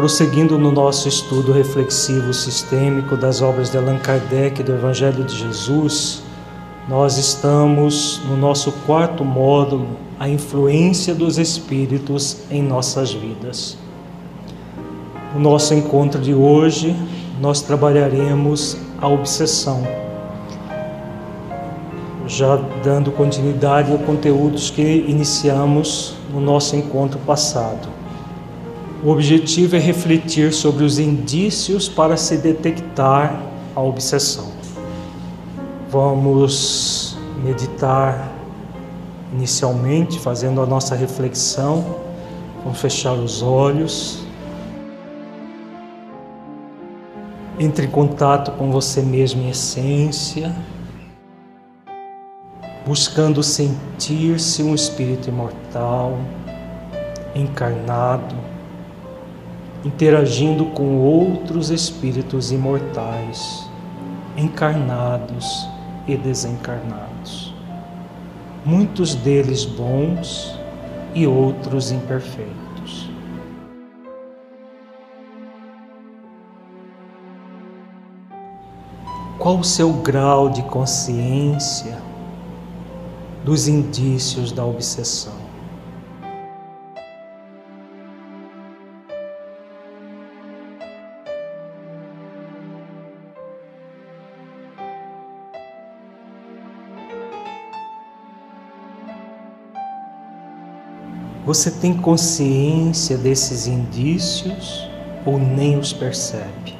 Prosseguindo no nosso estudo reflexivo sistêmico das obras de Allan Kardec do Evangelho de Jesus, nós estamos no nosso quarto módulo, a influência dos espíritos em nossas vidas. No nosso encontro de hoje, nós trabalharemos a obsessão, já dando continuidade aos conteúdos que iniciamos no nosso encontro passado. O objetivo é refletir sobre os indícios para se detectar a obsessão. Vamos meditar inicialmente, fazendo a nossa reflexão. Vamos fechar os olhos. Entre em contato com você mesmo em essência, buscando sentir-se um espírito imortal, encarnado, interagindo com outros espíritos imortais, encarnados e desencarnados. Muitos deles bons e outros imperfeitos. Qual o seu grau de consciência dos indícios da obsessão? Você tem consciência desses indícios ou nem os percebe?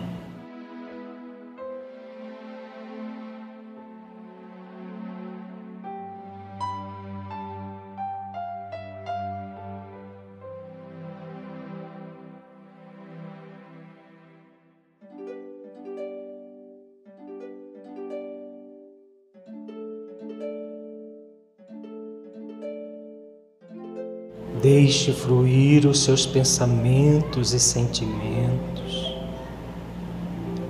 Deixe fluir os seus pensamentos e sentimentos,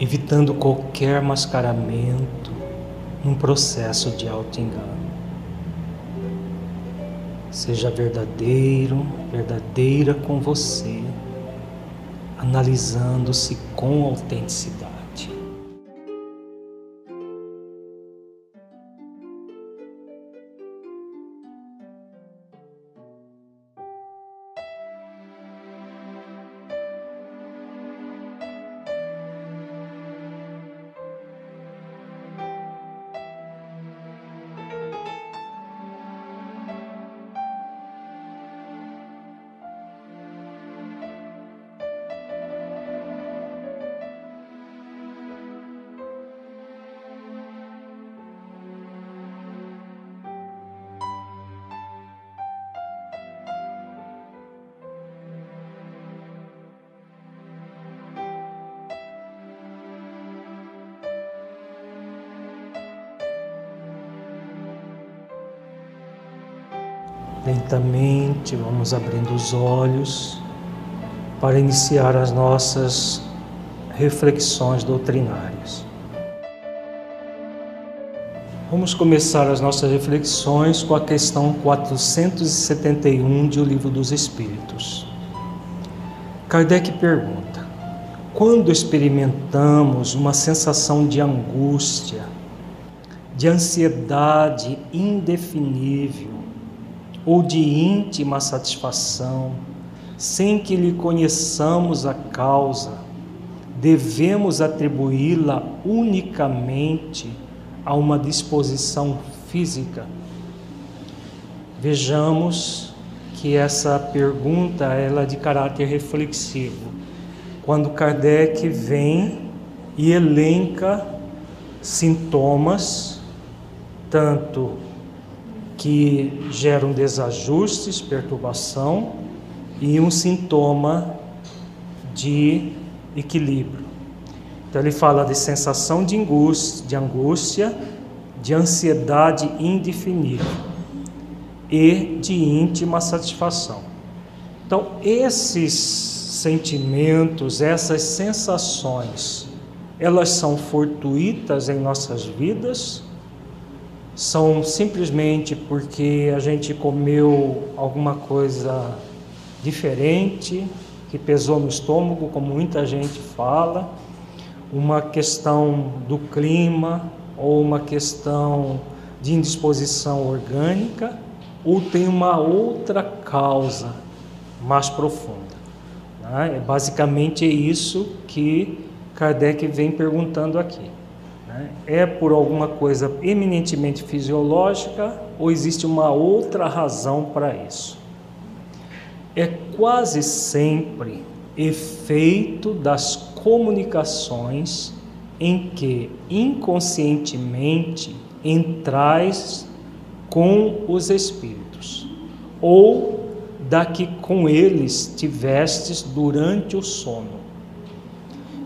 evitando qualquer mascaramento num processo de auto-engano. Seja verdadeiro, verdadeira com você, analisando-se com autenticidade. Vamos abrindo os olhos para iniciar as nossas reflexões doutrinárias. Vamos começar as nossas reflexões com a questão 471 de O Livro dos Espíritos. Kardec pergunta: quando experimentamos uma sensação de angústia, de ansiedade indefinível, ou de íntima satisfação, sem que lhe conheçamos a causa, devemos atribuí-la unicamente a uma disposição física? Vejamos que essa pergunta ela é de caráter reflexivo. Quando Kardec vem e elenca sintomas tanto que geram desajustes, perturbação e um sintoma de equilíbrio. Então ele fala de sensação de angústia, de, angústia, de ansiedade indefinível e de íntima satisfação. Então esses sentimentos, essas sensações, elas são fortuitas em nossas vidas são simplesmente porque a gente comeu alguma coisa diferente, que pesou no estômago, como muita gente fala, uma questão do clima ou uma questão de indisposição orgânica, ou tem uma outra causa mais profunda. Né? É basicamente isso que Kardec vem perguntando aqui. Né? É por alguma coisa eminentemente fisiológica ou existe uma outra razão para isso? É quase sempre efeito das comunicações em que inconscientemente entrais com os espíritos, ou da que com eles tivestes durante o sono.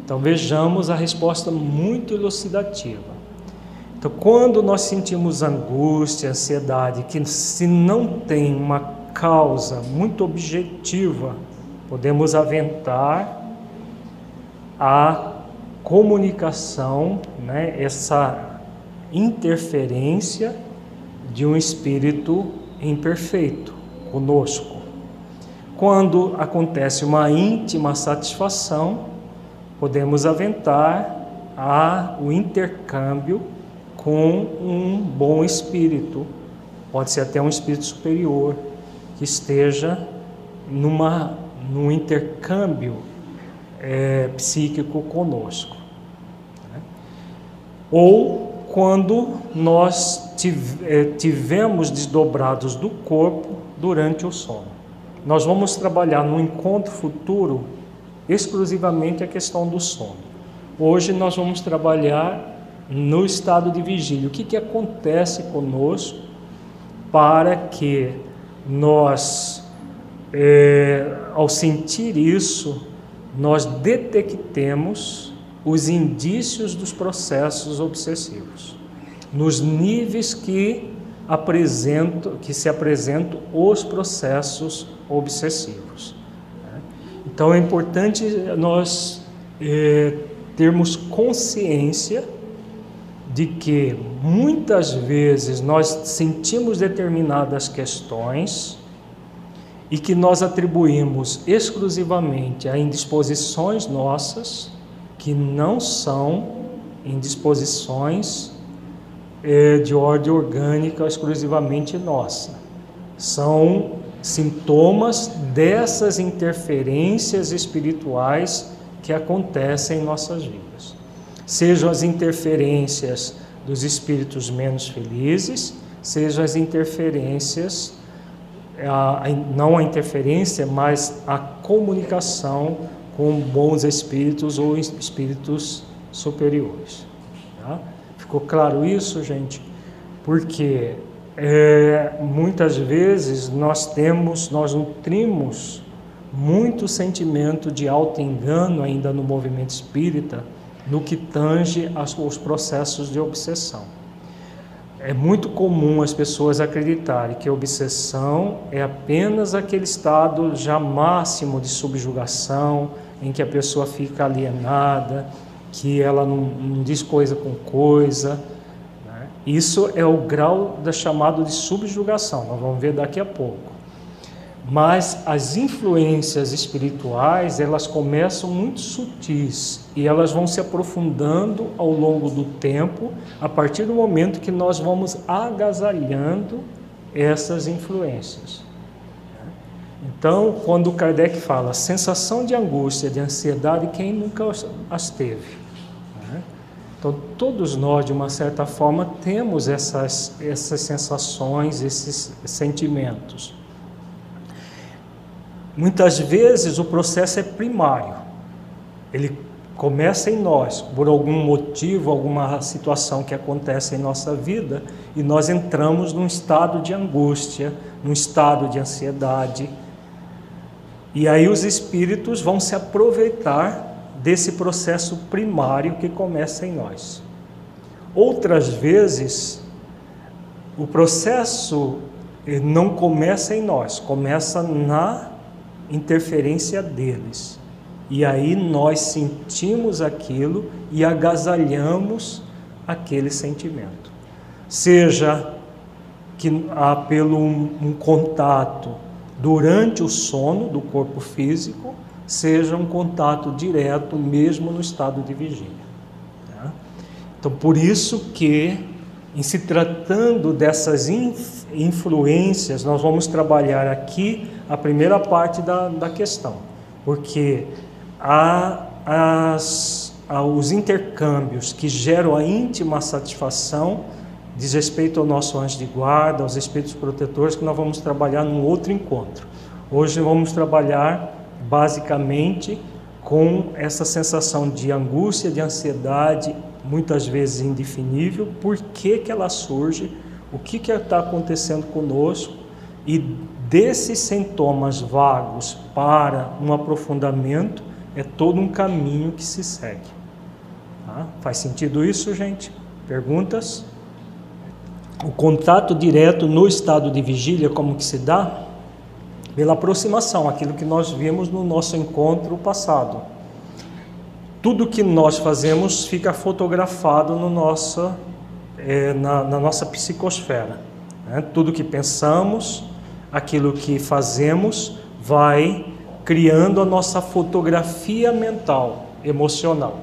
Então vejamos a resposta muito elucidativa. Então, quando nós sentimos angústia, ansiedade, que se não tem uma causa muito objetiva, podemos aventar a comunicação, né, essa interferência de um espírito imperfeito conosco. Quando acontece uma íntima satisfação, podemos aventar a, o intercâmbio com um bom espírito, pode ser até um espírito superior, que esteja numa, num intercâmbio é, psíquico conosco. Né? Ou quando nós é, tivemos desdobrados do corpo durante o sono. Nós vamos trabalhar no encontro futuro exclusivamente a questão do sono. Hoje nós vamos trabalhar no estado de vigília. O que, que acontece conosco para que nós, é, ao sentir isso, nós detectemos os indícios dos processos obsessivos, nos níveis que apresentam, que se apresentam os processos obsessivos. Então é importante nós é, termos consciência de que muitas vezes nós sentimos determinadas questões e que nós atribuímos exclusivamente a indisposições nossas, que não são indisposições é, de ordem orgânica exclusivamente nossa. São sintomas dessas interferências espirituais que acontecem em nossas vidas. Sejam as interferências dos espíritos menos felizes, sejam as interferências, não a interferência, mas a comunicação com bons espíritos ou espíritos superiores. Tá? Ficou claro isso, gente? Porque é, muitas vezes nós temos, nós nutrimos muito sentimento de auto-engano ainda no movimento espírita, no que tange aos processos de obsessão. É muito comum as pessoas acreditarem que a obsessão é apenas aquele estado já máximo de subjugação, em que a pessoa fica alienada, que ela não, não diz coisa com coisa, isso é o grau da chamado de subjugação, nós vamos ver daqui a pouco. Mas as influências espirituais, elas começam muito sutis e elas vão se aprofundando ao longo do tempo, a partir do momento que nós vamos agasalhando essas influências. Então, quando Kardec fala sensação de angústia, de ansiedade, quem nunca as teve? Então, todos nós, de uma certa forma, temos essas, essas sensações, esses sentimentos. Muitas vezes o processo é primário, ele começa em nós, por algum motivo, alguma situação que acontece em nossa vida, e nós entramos num estado de angústia, num estado de ansiedade. E aí os espíritos vão se aproveitar desse processo primário que começa em nós. Outras vezes, o processo não começa em nós, começa na interferência deles. E aí nós sentimos aquilo e agasalhamos aquele sentimento. Seja que há pelo um contato durante o sono do corpo físico, seja um contato direto, mesmo no estado de vigília. Tá? Então, por isso que, em se tratando dessas influências, nós vamos trabalhar aqui a primeira parte da, da questão, porque há as, há os intercâmbios que geram a íntima satisfação diz respeito ao nosso anjo de guarda, aos espíritos protetores, que nós vamos trabalhar num outro encontro. Hoje vamos trabalhar basicamente com essa sensação de angústia, de ansiedade, muitas vezes indefinível, por que, que ela surge, o que está acontecendo conosco e desses sintomas vagos para um aprofundamento é todo um caminho que se segue. Tá? Faz sentido isso, gente? Perguntas? O contato direto no estado de vigília, como que se dá? Pela aproximação, aquilo que nós vimos no nosso encontro passado. Tudo que nós fazemos fica fotografado no nosso, é, na, na, nossa psicosfera. Né? Tudo que pensamos, aquilo que fazemos, vai criando a nossa fotografia mental, emocional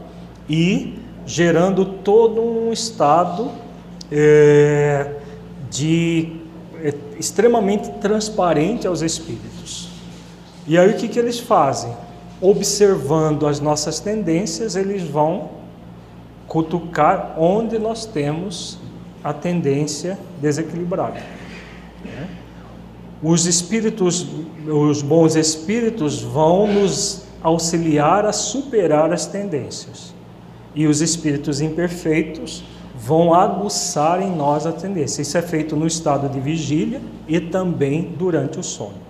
e gerando todo um estado é, de é, extremamente transparente aos espíritos. E aí o que, que eles fazem? Observando as nossas tendências, eles vão cutucar onde nós temos a tendência desequilibrada. Né? Os espíritos, os bons espíritos vão nos auxiliar a superar as tendências. E os espíritos imperfeitos vão aguçar em nós a tendência. Isso é feito no estado de vigília e também durante o sono.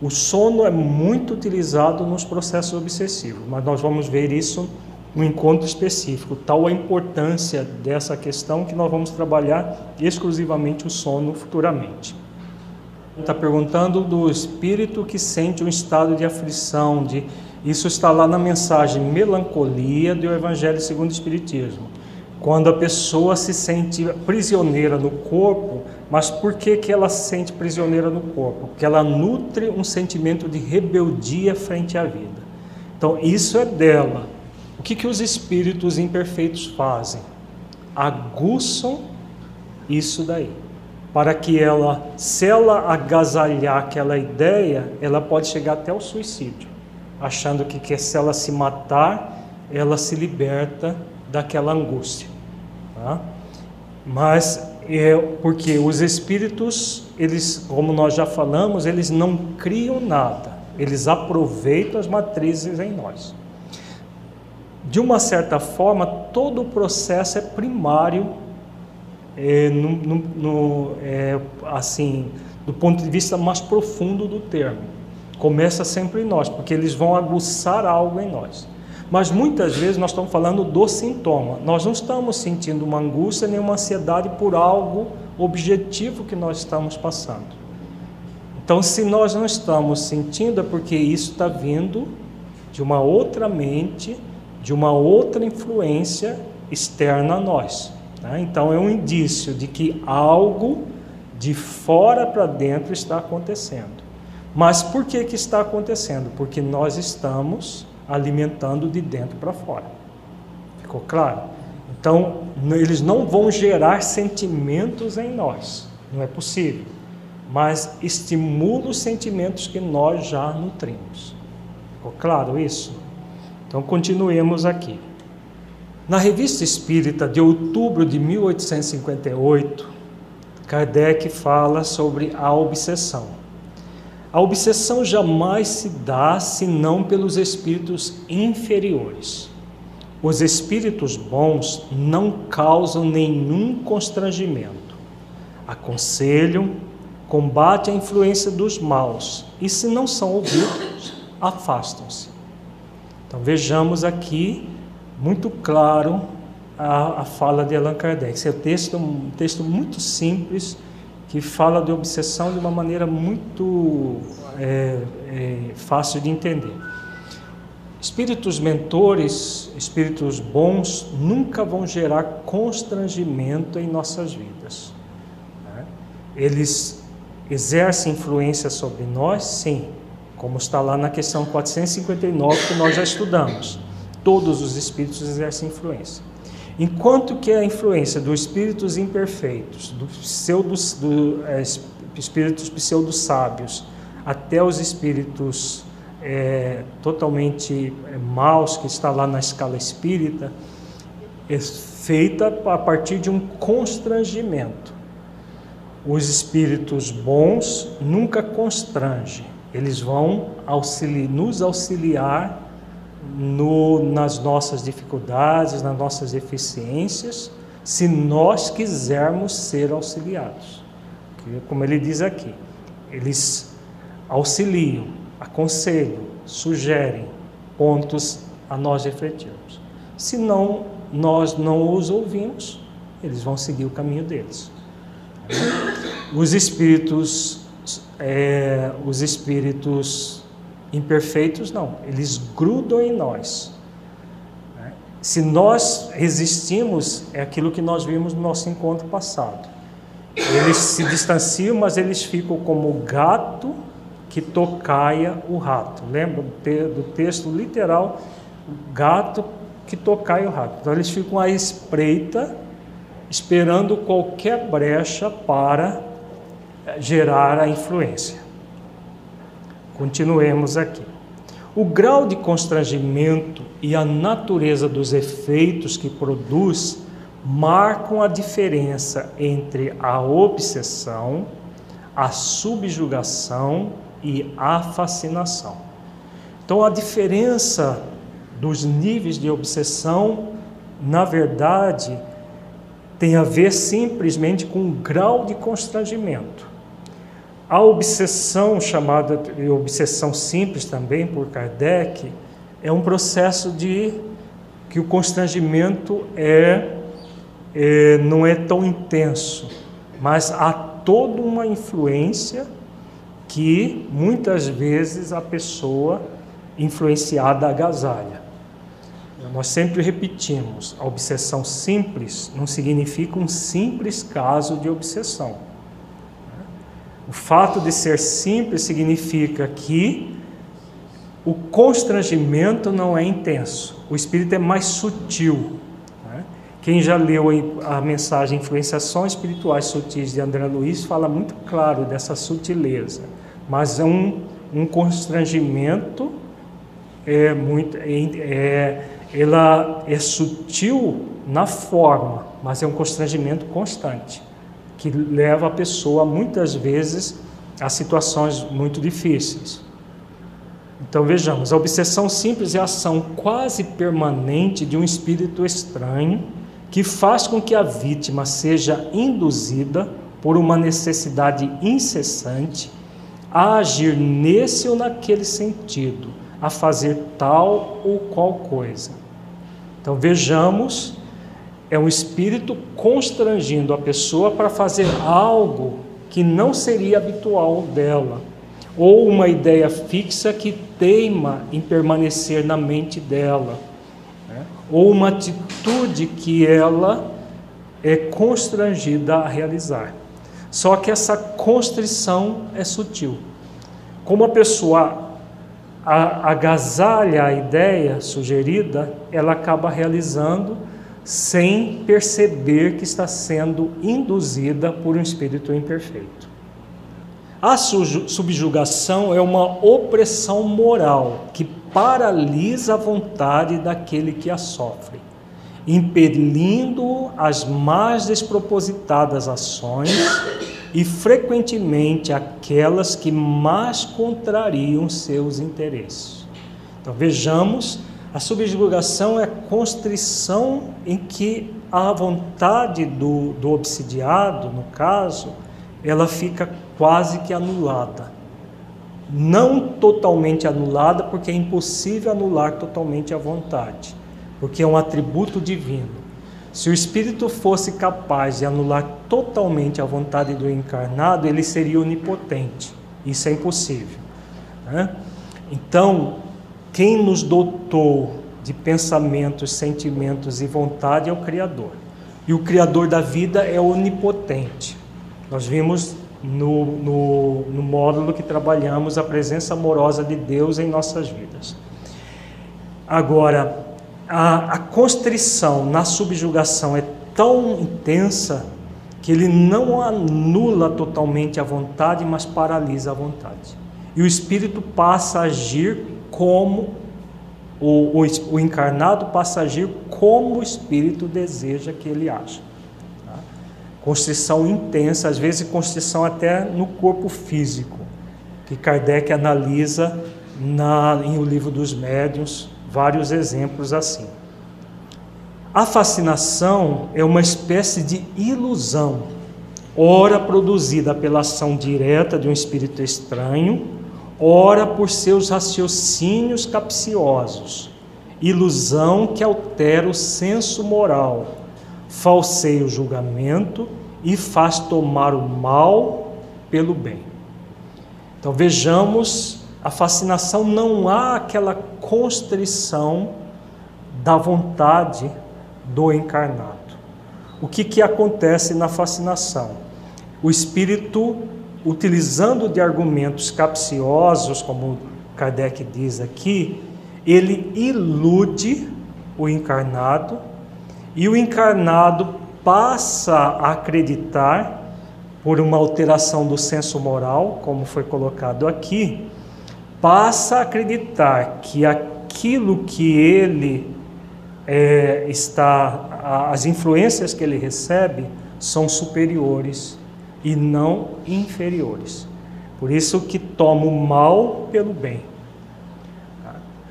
O sono é muito utilizado nos processos obsessivos, mas nós vamos ver isso no encontro específico, tal a importância dessa questão que nós vamos trabalhar exclusivamente o sono futuramente. Está perguntando do espírito que sente um estado de aflição, de isso está lá na mensagem melancolia do Evangelho segundo o Espiritismo quando a pessoa se sente prisioneira no corpo, mas por que, que ela se sente prisioneira no corpo? Porque ela nutre um sentimento de rebeldia frente à vida. Então, isso é dela. O que, que os espíritos imperfeitos fazem? Aguçam isso daí. Para que ela, se ela agasalhar aquela ideia, ela pode chegar até o suicídio, achando que, que se ela se matar, ela se liberta daquela angústia. Tá? Mas é porque os espíritos, eles, como nós já falamos, eles não criam nada, eles aproveitam as matrizes em nós. De uma certa forma, todo o processo é primário, é, no, no, no, é, assim, do ponto de vista mais profundo do termo. Começa sempre em nós, porque eles vão aguçar algo em nós. Mas muitas vezes nós estamos falando do sintoma. Nós não estamos sentindo uma angústia nem uma ansiedade por algo objetivo que nós estamos passando. Então, se nós não estamos sentindo, é porque isso está vindo de uma outra mente, de uma outra influência externa a nós. Né? Então, é um indício de que algo de fora para dentro está acontecendo. Mas por que, que está acontecendo? Porque nós estamos alimentando de dentro para fora. Ficou claro? Então, eles não vão gerar sentimentos em nós, não é possível, mas estimula os sentimentos que nós já nutrimos. Ficou claro isso? Então, continuemos aqui. Na Revista Espírita de outubro de 1858, Kardec fala sobre a obsessão. A obsessão jamais se dá senão pelos espíritos inferiores. Os espíritos bons não causam nenhum constrangimento. Aconselham, combatem a influência dos maus e, se não são ouvidos, afastam-se. Então vejamos aqui muito claro a, a fala de Allan Kardec. Esse é um texto, um texto muito simples que fala de obsessão de uma maneira muito é, é, fácil de entender. Espíritos mentores, espíritos bons, nunca vão gerar constrangimento em nossas vidas. Né? Eles exercem influência sobre nós, sim, como está lá na questão 459 que nós já estudamos. Todos os espíritos exercem influência. Enquanto que a influência dos espíritos imperfeitos, dos do, é, espíritos pseudo-sábios, até os espíritos é, totalmente é, maus, que está lá na escala espírita, é feita a partir de um constrangimento. Os espíritos bons nunca constrangem, eles vão auxili nos auxiliar no, nas nossas dificuldades, nas nossas deficiências, se nós quisermos ser auxiliados. Como ele diz aqui, eles auxiliam, aconselham, sugerem pontos a nós refletirmos. Se não, nós não os ouvimos, eles vão seguir o caminho deles. Os espíritos, é, os espíritos Imperfeitos não, eles grudam em nós. Né? Se nós resistimos, é aquilo que nós vimos no nosso encontro passado. Eles se distanciam, mas eles ficam como o gato que tocaia o rato. Lembra do texto literal? Gato que tocaia o rato. Então eles ficam à espreita, esperando qualquer brecha para gerar a influência. Continuemos aqui. O grau de constrangimento e a natureza dos efeitos que produz marcam a diferença entre a obsessão, a subjugação e a fascinação. Então, a diferença dos níveis de obsessão, na verdade, tem a ver simplesmente com o grau de constrangimento. A obsessão, chamada de obsessão simples também por Kardec, é um processo de que o constrangimento é, é não é tão intenso, mas há toda uma influência que muitas vezes a pessoa influenciada agasalha. Nós sempre repetimos, a obsessão simples não significa um simples caso de obsessão o fato de ser simples significa que o constrangimento não é intenso, o espírito é mais sutil. Né? Quem já leu a mensagem Influenciações Espirituais Sutis de André Luiz fala muito claro dessa sutileza, mas é um, um constrangimento é muito é, é, ela é sutil na forma, mas é um constrangimento constante que leva a pessoa muitas vezes a situações muito difíceis. Então vejamos, a obsessão simples é a ação quase permanente de um espírito estranho que faz com que a vítima seja induzida por uma necessidade incessante a agir nesse ou naquele sentido, a fazer tal ou qual coisa. Então vejamos é um espírito constrangindo a pessoa para fazer algo que não seria habitual dela, ou uma ideia fixa que teima em permanecer na mente dela, né? ou uma atitude que ela é constrangida a realizar. Só que essa constrição é sutil. Como a pessoa agasalha a ideia sugerida, ela acaba realizando sem perceber que está sendo induzida por um espírito imperfeito. A subjugação é uma opressão moral que paralisa a vontade daquele que a sofre, impelindo as mais despropositadas ações e frequentemente aquelas que mais contrariam seus interesses. Então vejamos a subjugação é a constrição em que a vontade do, do obsidiado, no caso, ela fica quase que anulada. Não totalmente anulada, porque é impossível anular totalmente a vontade, porque é um atributo divino. Se o espírito fosse capaz de anular totalmente a vontade do encarnado, ele seria onipotente. Isso é impossível. Né? Então, quem nos dotou de pensamentos, sentimentos e vontade é o Criador. E o Criador da vida é onipotente. Nós vimos no, no, no módulo que trabalhamos a presença amorosa de Deus em nossas vidas. Agora, a, a constrição na subjugação é tão intensa que ele não anula totalmente a vontade, mas paralisa a vontade. E o espírito passa a agir como o, o, o encarnado passa a agir como o espírito deseja que ele haja. Tá? Constrição intensa, às vezes constrição até no corpo físico, que Kardec analisa na, em O Livro dos Médiuns, vários exemplos assim. A fascinação é uma espécie de ilusão, ora produzida pela ação direta de um espírito estranho, ora por seus raciocínios capciosos, ilusão que altera o senso moral, falseia o julgamento e faz tomar o mal pelo bem. Então vejamos, a fascinação não há aquela constrição da vontade do encarnado. O que, que acontece na fascinação? O espírito, utilizando de argumentos capciosos, como Kardec diz aqui, ele ilude o encarnado e o encarnado passa a acreditar, por uma alteração do senso moral, como foi colocado aqui, passa a acreditar que aquilo que ele é, está as influências que ele recebe são superiores e não inferiores. Por isso que toma o mal pelo bem.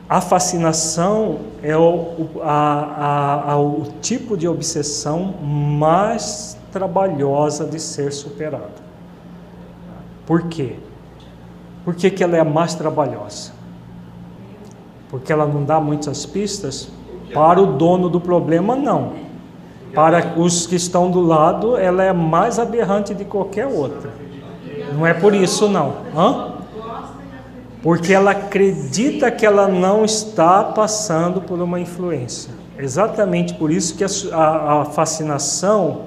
A fascinação é o, a, a, a, o tipo de obsessão mais trabalhosa de ser superada. Por quê? Por que, que ela é a mais trabalhosa? Porque ela não dá muitas pistas? Para o dono do problema, não. Para os que estão do lado, ela é mais aberrante de qualquer outra. Não é por isso, não. Hã? Porque ela acredita que ela não está passando por uma influência. Exatamente por isso que a, a, a fascinação,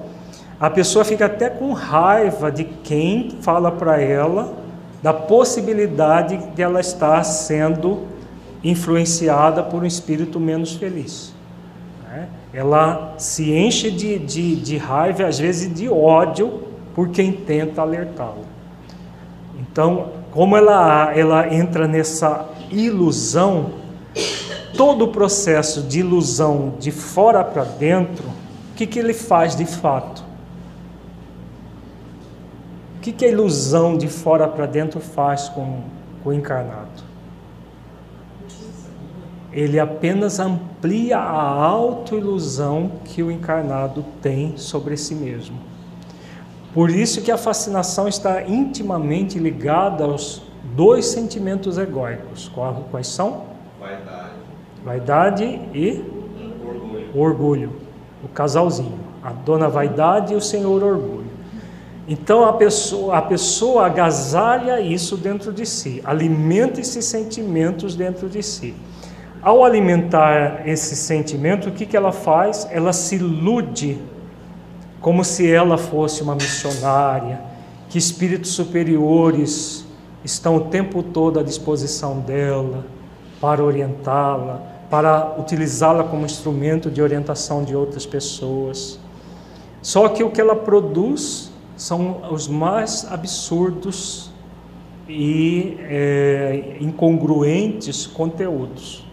a pessoa fica até com raiva de quem fala para ela da possibilidade de ela estar sendo influenciada por um espírito menos feliz. Ela se enche de, de, de raiva, às vezes de ódio, por quem tenta alertá-la. Então, como ela, ela entra nessa ilusão, todo o processo de ilusão de fora para dentro, o que, que ele faz de fato? O que, que a ilusão de fora para dentro faz com, com o encarnado? Ele apenas amplia a autoilusão que o encarnado tem sobre si mesmo. Por isso que a fascinação está intimamente ligada aos dois sentimentos egóicos. Quais são? Vaidade. Vaidade e orgulho. orgulho. O casalzinho. A dona vaidade e o senhor orgulho. Então a pessoa, a pessoa agasalha isso dentro de si, alimenta esses sentimentos dentro de si. Ao alimentar esse sentimento, o que, que ela faz? Ela se ilude como se ela fosse uma missionária, que espíritos superiores estão o tempo todo à disposição dela para orientá-la, para utilizá-la como instrumento de orientação de outras pessoas. Só que o que ela produz são os mais absurdos e é, incongruentes conteúdos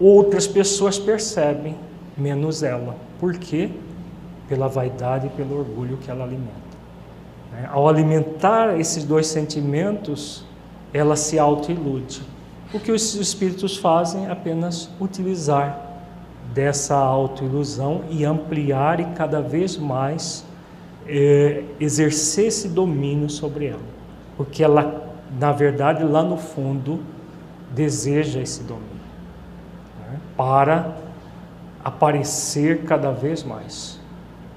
outras pessoas percebem, menos ela. Por quê? Pela vaidade e pelo orgulho que ela alimenta. Né? Ao alimentar esses dois sentimentos, ela se autoilude. O que os espíritos fazem é apenas utilizar dessa autoilusão e ampliar e cada vez mais é, exercer esse domínio sobre ela. Porque ela, na verdade, lá no fundo, deseja esse domínio para aparecer cada vez mais.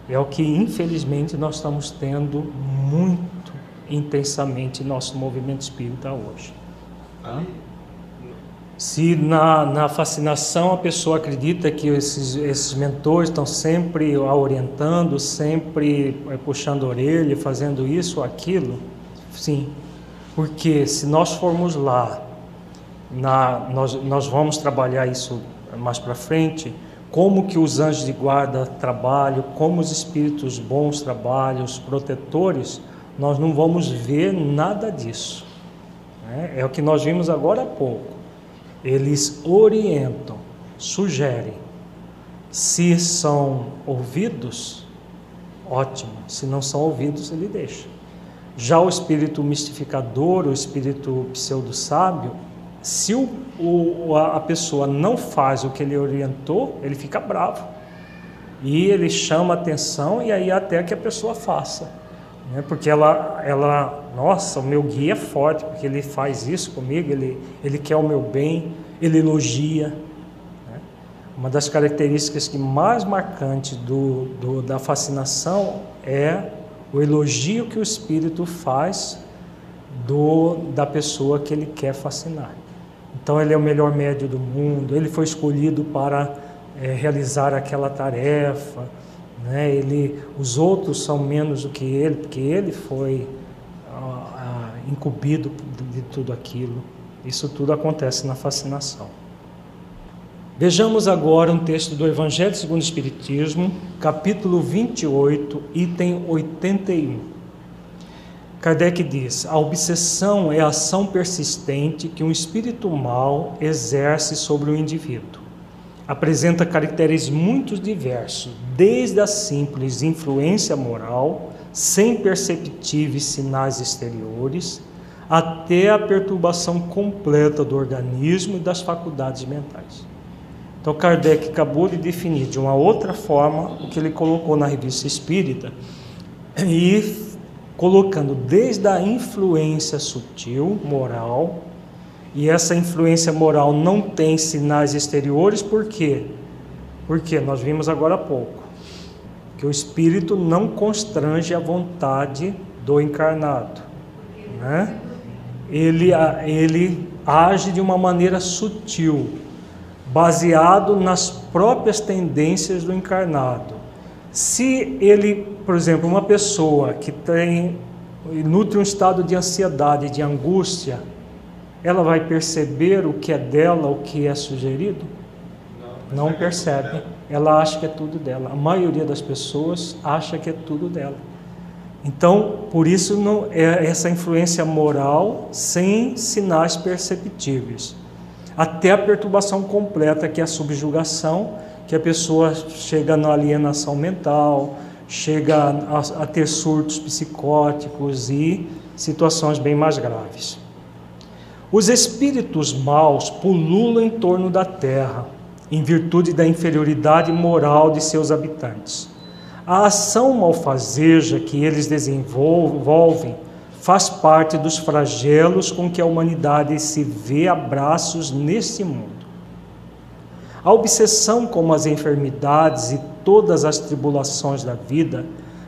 É o que, infelizmente, nós estamos tendo muito intensamente nosso movimento espírita hoje. Tá? Se na, na fascinação a pessoa acredita que esses, esses mentores estão sempre a orientando, sempre eh, puxando a orelha, fazendo isso ou aquilo, sim. Porque se nós formos lá, na, nós, nós vamos trabalhar isso mais para frente, como que os anjos de guarda trabalham, como os espíritos bons trabalham, os protetores, nós não vamos ver nada disso. Né? É o que nós vimos agora há pouco. Eles orientam, sugerem. Se são ouvidos, ótimo. Se não são ouvidos, ele deixa. Já o espírito mistificador, o espírito pseudo-sábio, se o, o, a pessoa não faz o que ele orientou, ele fica bravo. E ele chama atenção e aí até que a pessoa faça. Né? Porque ela, ela, nossa, o meu guia é forte, porque ele faz isso comigo, ele, ele quer o meu bem, ele elogia. Né? Uma das características que mais marcantes do, do, da fascinação é o elogio que o espírito faz do, da pessoa que ele quer fascinar. Então ele é o melhor médio do mundo, ele foi escolhido para é, realizar aquela tarefa, né? ele, os outros são menos do que ele, porque ele foi ah, incumbido de tudo aquilo. Isso tudo acontece na fascinação. Vejamos agora um texto do Evangelho segundo o Espiritismo, capítulo 28, item 81. Kardec diz: a obsessão é a ação persistente que um espírito mal exerce sobre o indivíduo. Apresenta caracteres muito diversos, desde a simples influência moral, sem perceptíveis sinais exteriores, até a perturbação completa do organismo e das faculdades mentais. Então, Kardec acabou de definir de uma outra forma o que ele colocou na revista Espírita e colocando desde a influência sutil, moral, e essa influência moral não tem sinais exteriores, por quê? Porque nós vimos agora há pouco que o espírito não constrange a vontade do encarnado, né? Ele, ele age de uma maneira sutil, baseado nas próprias tendências do encarnado. Se ele, por exemplo, uma pessoa que tem nutre um estado de ansiedade, de angústia, ela vai perceber o que é dela, o que é sugerido? Não, não percebe. Ela acha que é tudo dela. A maioria das pessoas acha que é tudo dela. Então, por isso não é essa influência moral sem sinais perceptíveis. Até a perturbação completa, que é a subjugação, que a pessoa chega na alienação mental, chega a, a ter surtos psicóticos e situações bem mais graves. Os espíritos maus pululam em torno da terra, em virtude da inferioridade moral de seus habitantes. A ação malfazeja que eles desenvolvem faz parte dos flagelos com que a humanidade se vê a braços neste mundo. A obsessão como as enfermidades e todas as tribulações da vida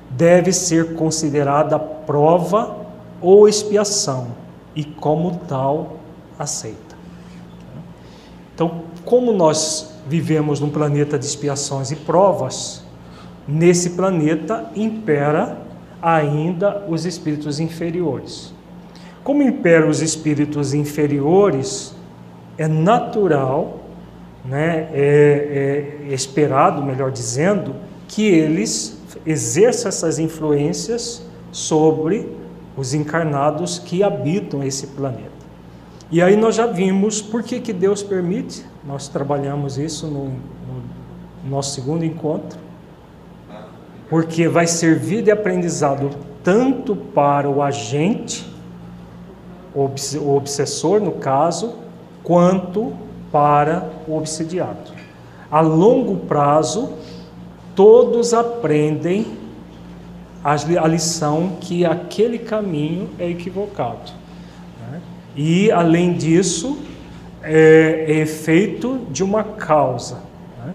deve ser considerada prova ou expiação e, como tal, aceita. Então, como nós vivemos num planeta de expiações e provas, nesse planeta impera ainda os espíritos inferiores. Como imperam os espíritos inferiores, é natural né, é, é esperado, melhor dizendo, que eles exerçam essas influências sobre os encarnados que habitam esse planeta. E aí nós já vimos por que, que Deus permite, nós trabalhamos isso no, no nosso segundo encontro, porque vai servir de aprendizado tanto para o agente, o obsessor no caso, quanto para o obsidiado. A longo prazo, todos aprendem a lição que aquele caminho é equivocado. Né? E, além disso, é, é efeito de uma causa. Né?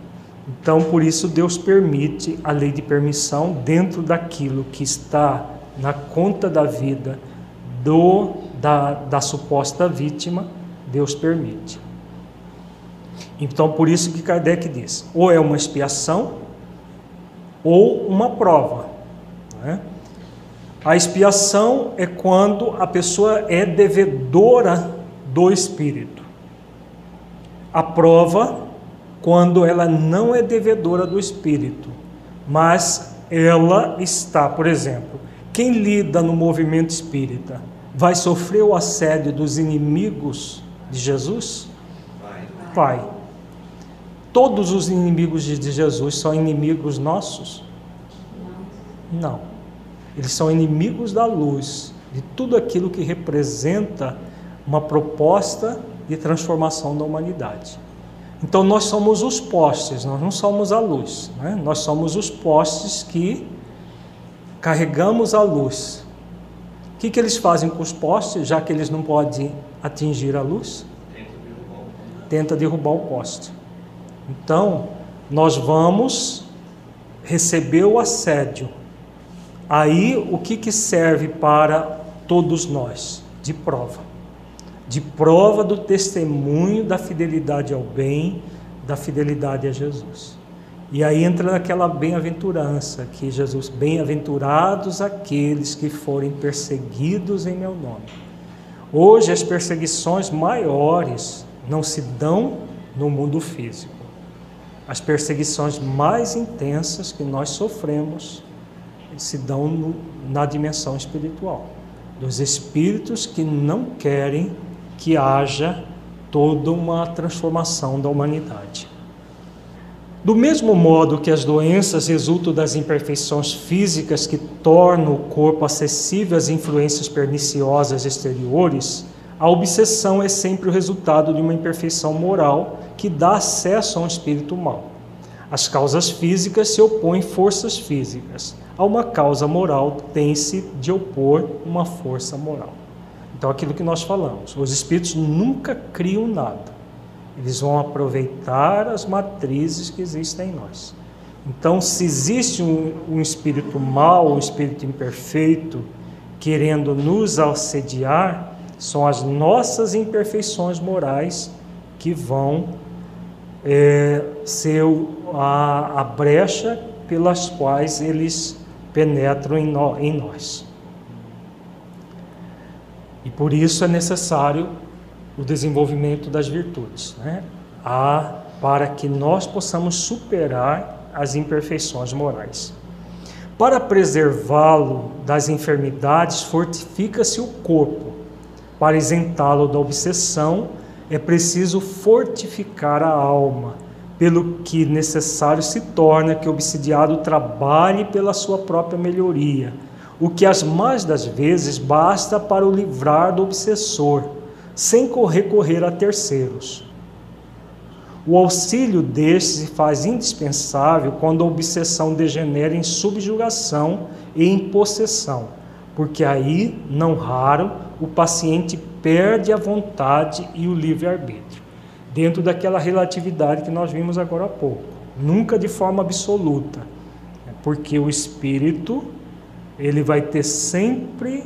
Então, por isso, Deus permite a lei de permissão dentro daquilo que está na conta da vida do, da, da suposta vítima, Deus permite. Então, por isso que Kardec diz: ou é uma expiação ou uma prova. Né? A expiação é quando a pessoa é devedora do Espírito. A prova, quando ela não é devedora do Espírito, mas ela está, por exemplo, quem lida no movimento espírita vai sofrer o assédio dos inimigos de Jesus? Vai. Todos os inimigos de Jesus são inimigos nossos? Não. Eles são inimigos da luz, de tudo aquilo que representa uma proposta de transformação da humanidade. Então nós somos os postes, nós não somos a luz, né? nós somos os postes que carregamos a luz. O que, que eles fazem com os postes, já que eles não podem atingir a luz? Tenta derrubar o poste. Então, nós vamos receber o assédio Aí o que, que serve para todos nós? De prova. De prova do testemunho da fidelidade ao bem, da fidelidade a Jesus. E aí entra naquela bem-aventurança que Jesus, bem-aventurados aqueles que forem perseguidos em meu nome. Hoje as perseguições maiores não se dão no mundo físico. As perseguições mais intensas que nós sofremos se dão no, na dimensão espiritual, dos espíritos que não querem que haja toda uma transformação da humanidade. Do mesmo modo que as doenças resultam das imperfeições físicas que tornam o corpo acessível às influências perniciosas exteriores, a obsessão é sempre o resultado de uma imperfeição moral que dá acesso a um espírito mau. As causas físicas se opõem forças físicas. A uma causa moral tem-se de opor uma força moral. Então, aquilo que nós falamos, os espíritos nunca criam nada. Eles vão aproveitar as matrizes que existem em nós. Então, se existe um, um espírito mau, um espírito imperfeito, querendo nos assediar, são as nossas imperfeições morais que vão é, ser a, a brecha pelas quais eles penetram em, no, em nós. E por isso é necessário o desenvolvimento das virtudes, né? a, para que nós possamos superar as imperfeições morais. Para preservá-lo das enfermidades, fortifica-se o corpo. Para isentá-lo da obsessão, é preciso fortificar a alma, pelo que necessário se torna que o obsidiado trabalhe pela sua própria melhoria, o que as mais das vezes basta para o livrar do obsessor, sem recorrer a terceiros. O auxílio destes se faz indispensável quando a obsessão degenera em subjugação e em possessão, porque aí, não raro, o paciente perde a vontade e o livre-arbítrio, dentro daquela relatividade que nós vimos agora há pouco, nunca de forma absoluta, porque o espírito ele vai ter sempre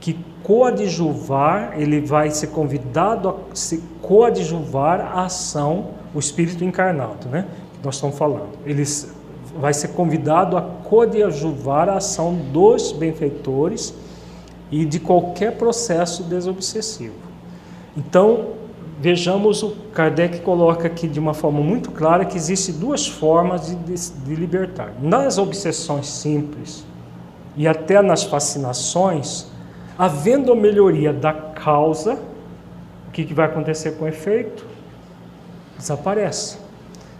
que coadjuvar, ele vai ser convidado a se coadjuvar a ação, o espírito encarnado, né? Que nós estamos falando. Ele vai ser convidado a coadjuvar a ação dos benfeitores e de qualquer processo desobsessivo. Então, vejamos o Kardec coloca aqui de uma forma muito clara que existe duas formas de, de, de libertar. Nas obsessões simples e até nas fascinações, havendo a melhoria da causa, o que, que vai acontecer com o efeito? Desaparece.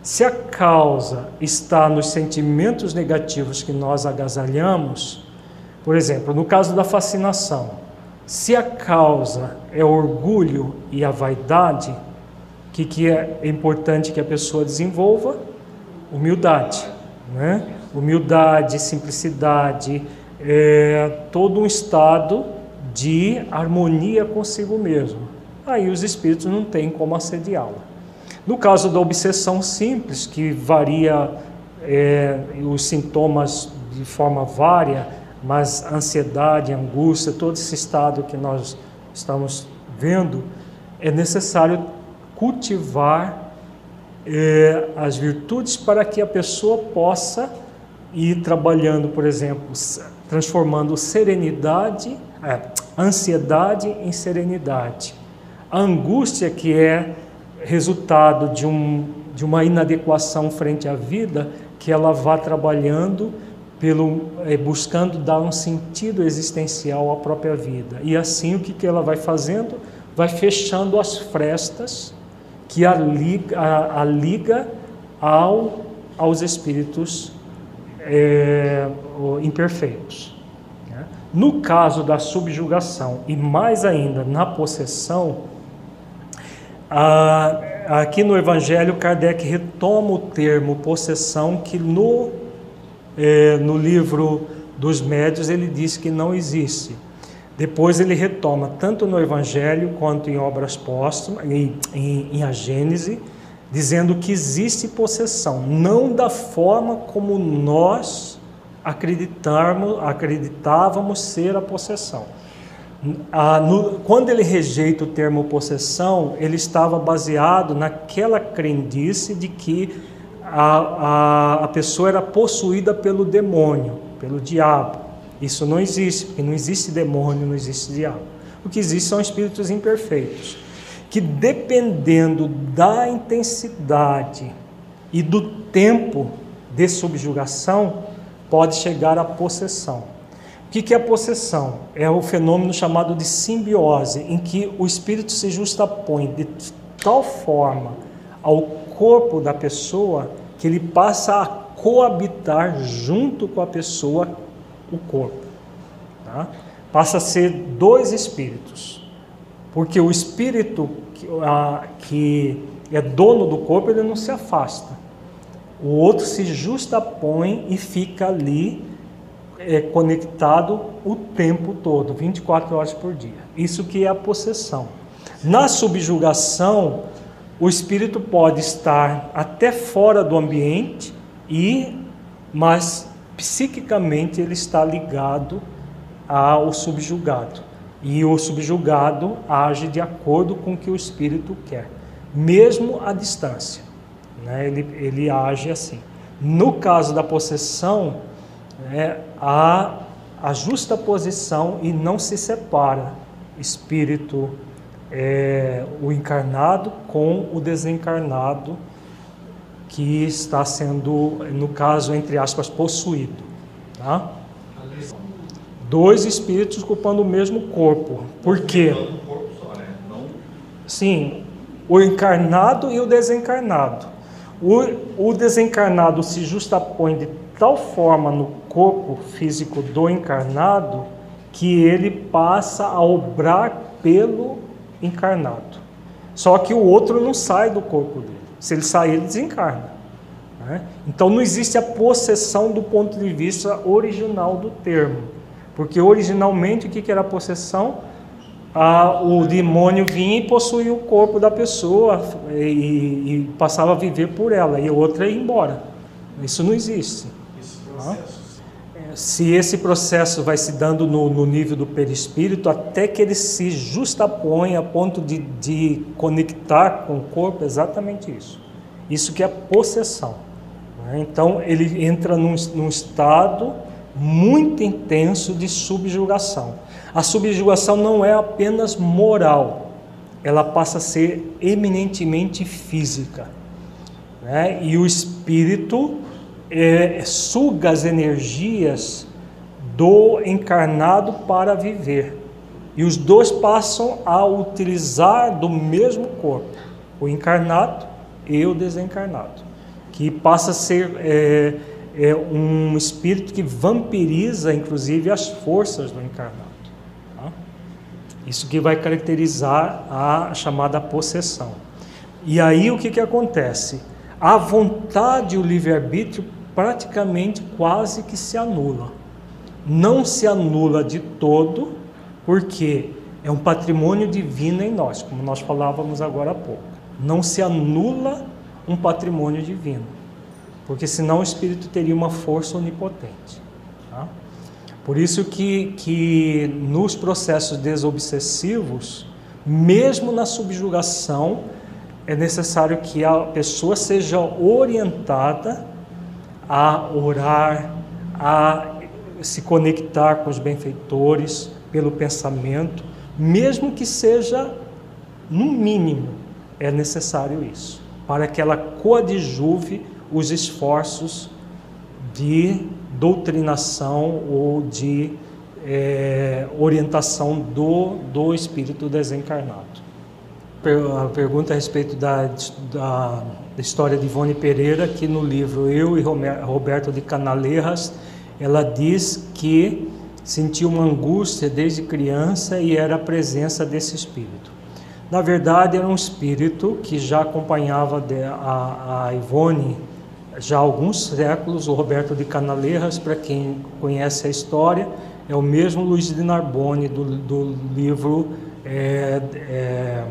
Se a causa está nos sentimentos negativos que nós agasalhamos, por exemplo, no caso da fascinação, se a causa é o orgulho e a vaidade, o que, que é importante que a pessoa desenvolva? Humildade. Né? Humildade, simplicidade, é, todo um estado de harmonia consigo mesmo. Aí os espíritos não têm como assediá-la. No caso da obsessão simples, que varia é, os sintomas de forma vária, mas ansiedade, angústia, todo esse estado que nós estamos vendo, é necessário cultivar é, as virtudes para que a pessoa possa ir trabalhando, por exemplo, transformando serenidade, é, ansiedade em serenidade. A angústia que é resultado de, um, de uma inadequação frente à vida, que ela vá trabalhando pelo é, buscando dar um sentido existencial à própria vida. E assim o que, que ela vai fazendo? Vai fechando as frestas que a liga, a, a liga ao, aos espíritos é, imperfeitos. Né? No caso da subjugação e mais ainda na possessão, aqui no Evangelho Kardec retoma o termo possessão que no, é, no livro dos médios ele diz que não existe. Depois ele retoma, tanto no Evangelho quanto em obras póstumas, em, em, em a Gênese, dizendo que existe possessão, não da forma como nós acreditarmos, acreditávamos ser a possessão. Ah, no, quando ele rejeita o termo possessão, ele estava baseado naquela crendice de que a, a, a pessoa era possuída pelo demônio, pelo diabo. Isso não existe, porque não existe demônio, não existe diabo. O que existe são espíritos imperfeitos, que dependendo da intensidade e do tempo de subjugação, pode chegar à possessão. O que é a possessão? É o fenômeno chamado de simbiose, em que o espírito se justapõe de tal forma ao corpo da pessoa que ele passa a coabitar junto com a pessoa o corpo. Tá? Passa a ser dois espíritos. Porque o espírito que, a, que é dono do corpo, ele não se afasta. O outro se justapõe e fica ali é, conectado o tempo todo, 24 horas por dia. Isso que é a possessão. Na subjugação, o espírito pode estar até fora do ambiente e mas psiquicamente ele está ligado ao subjugado. E o subjugado age de acordo com o que o espírito quer, mesmo à distância. Né? Ele, ele age assim. No caso da possessão, né, há a justa posição e não se separa espírito, é, o encarnado com o desencarnado que está sendo, no caso, entre aspas, possuído. Tá? Dois espíritos ocupando o mesmo corpo. Por quê? Sim, o encarnado e o desencarnado. O, o desencarnado se justapõe de tal forma no corpo físico do encarnado que ele passa a obrar pelo encarnado. Só que o outro não sai do corpo dele. Se ele sair, ele desencarna. Né? Então não existe a possessão do ponto de vista original do termo. Porque originalmente o que era a possessão? Ah, o demônio vinha e possuía o corpo da pessoa e, e, passava a viver por ela, e a outra ia embora. Isso não existe. Se esse processo vai se dando no, no, nível do perispírito, até que ele se justapõe a ponto de, de conectar com o corpo, exatamente isso. Isso que é possessão. Né? Então ele entra num, num estado muito intenso de subjugação. A subjugação não é apenas moral, ela passa a ser eminentemente física. Né? E o espírito é, suga as energias do encarnado para viver. E os dois passam a utilizar do mesmo corpo, o encarnado e o desencarnado, que passa a ser é, é um espírito que vampiriza, inclusive, as forças do encarnado. Tá? Isso que vai caracterizar a chamada possessão. E aí o que, que acontece? A vontade e o livre-arbítrio praticamente quase que se anula. Não se anula de todo, porque é um patrimônio divino em nós, como nós falávamos agora há pouco. Não se anula um patrimônio divino, porque senão o espírito teria uma força onipotente. Tá? Por isso que, que nos processos desobsessivos, mesmo na subjugação, é necessário que a pessoa seja orientada a orar, a se conectar com os benfeitores pelo pensamento, mesmo que seja no mínimo, é necessário isso, para que ela coadjuve os esforços de doutrinação ou de é, orientação do, do espírito desencarnado. A pergunta a respeito da, da, da história de Ivone Pereira, que no livro Eu e Roberto de Canaleiras, ela diz que sentiu uma angústia desde criança e era a presença desse espírito. Na verdade, era um espírito que já acompanhava a, a Ivone já há alguns séculos. O Roberto de Canaleiras, para quem conhece a história, é o mesmo Luiz de Narbonne do, do livro é, é,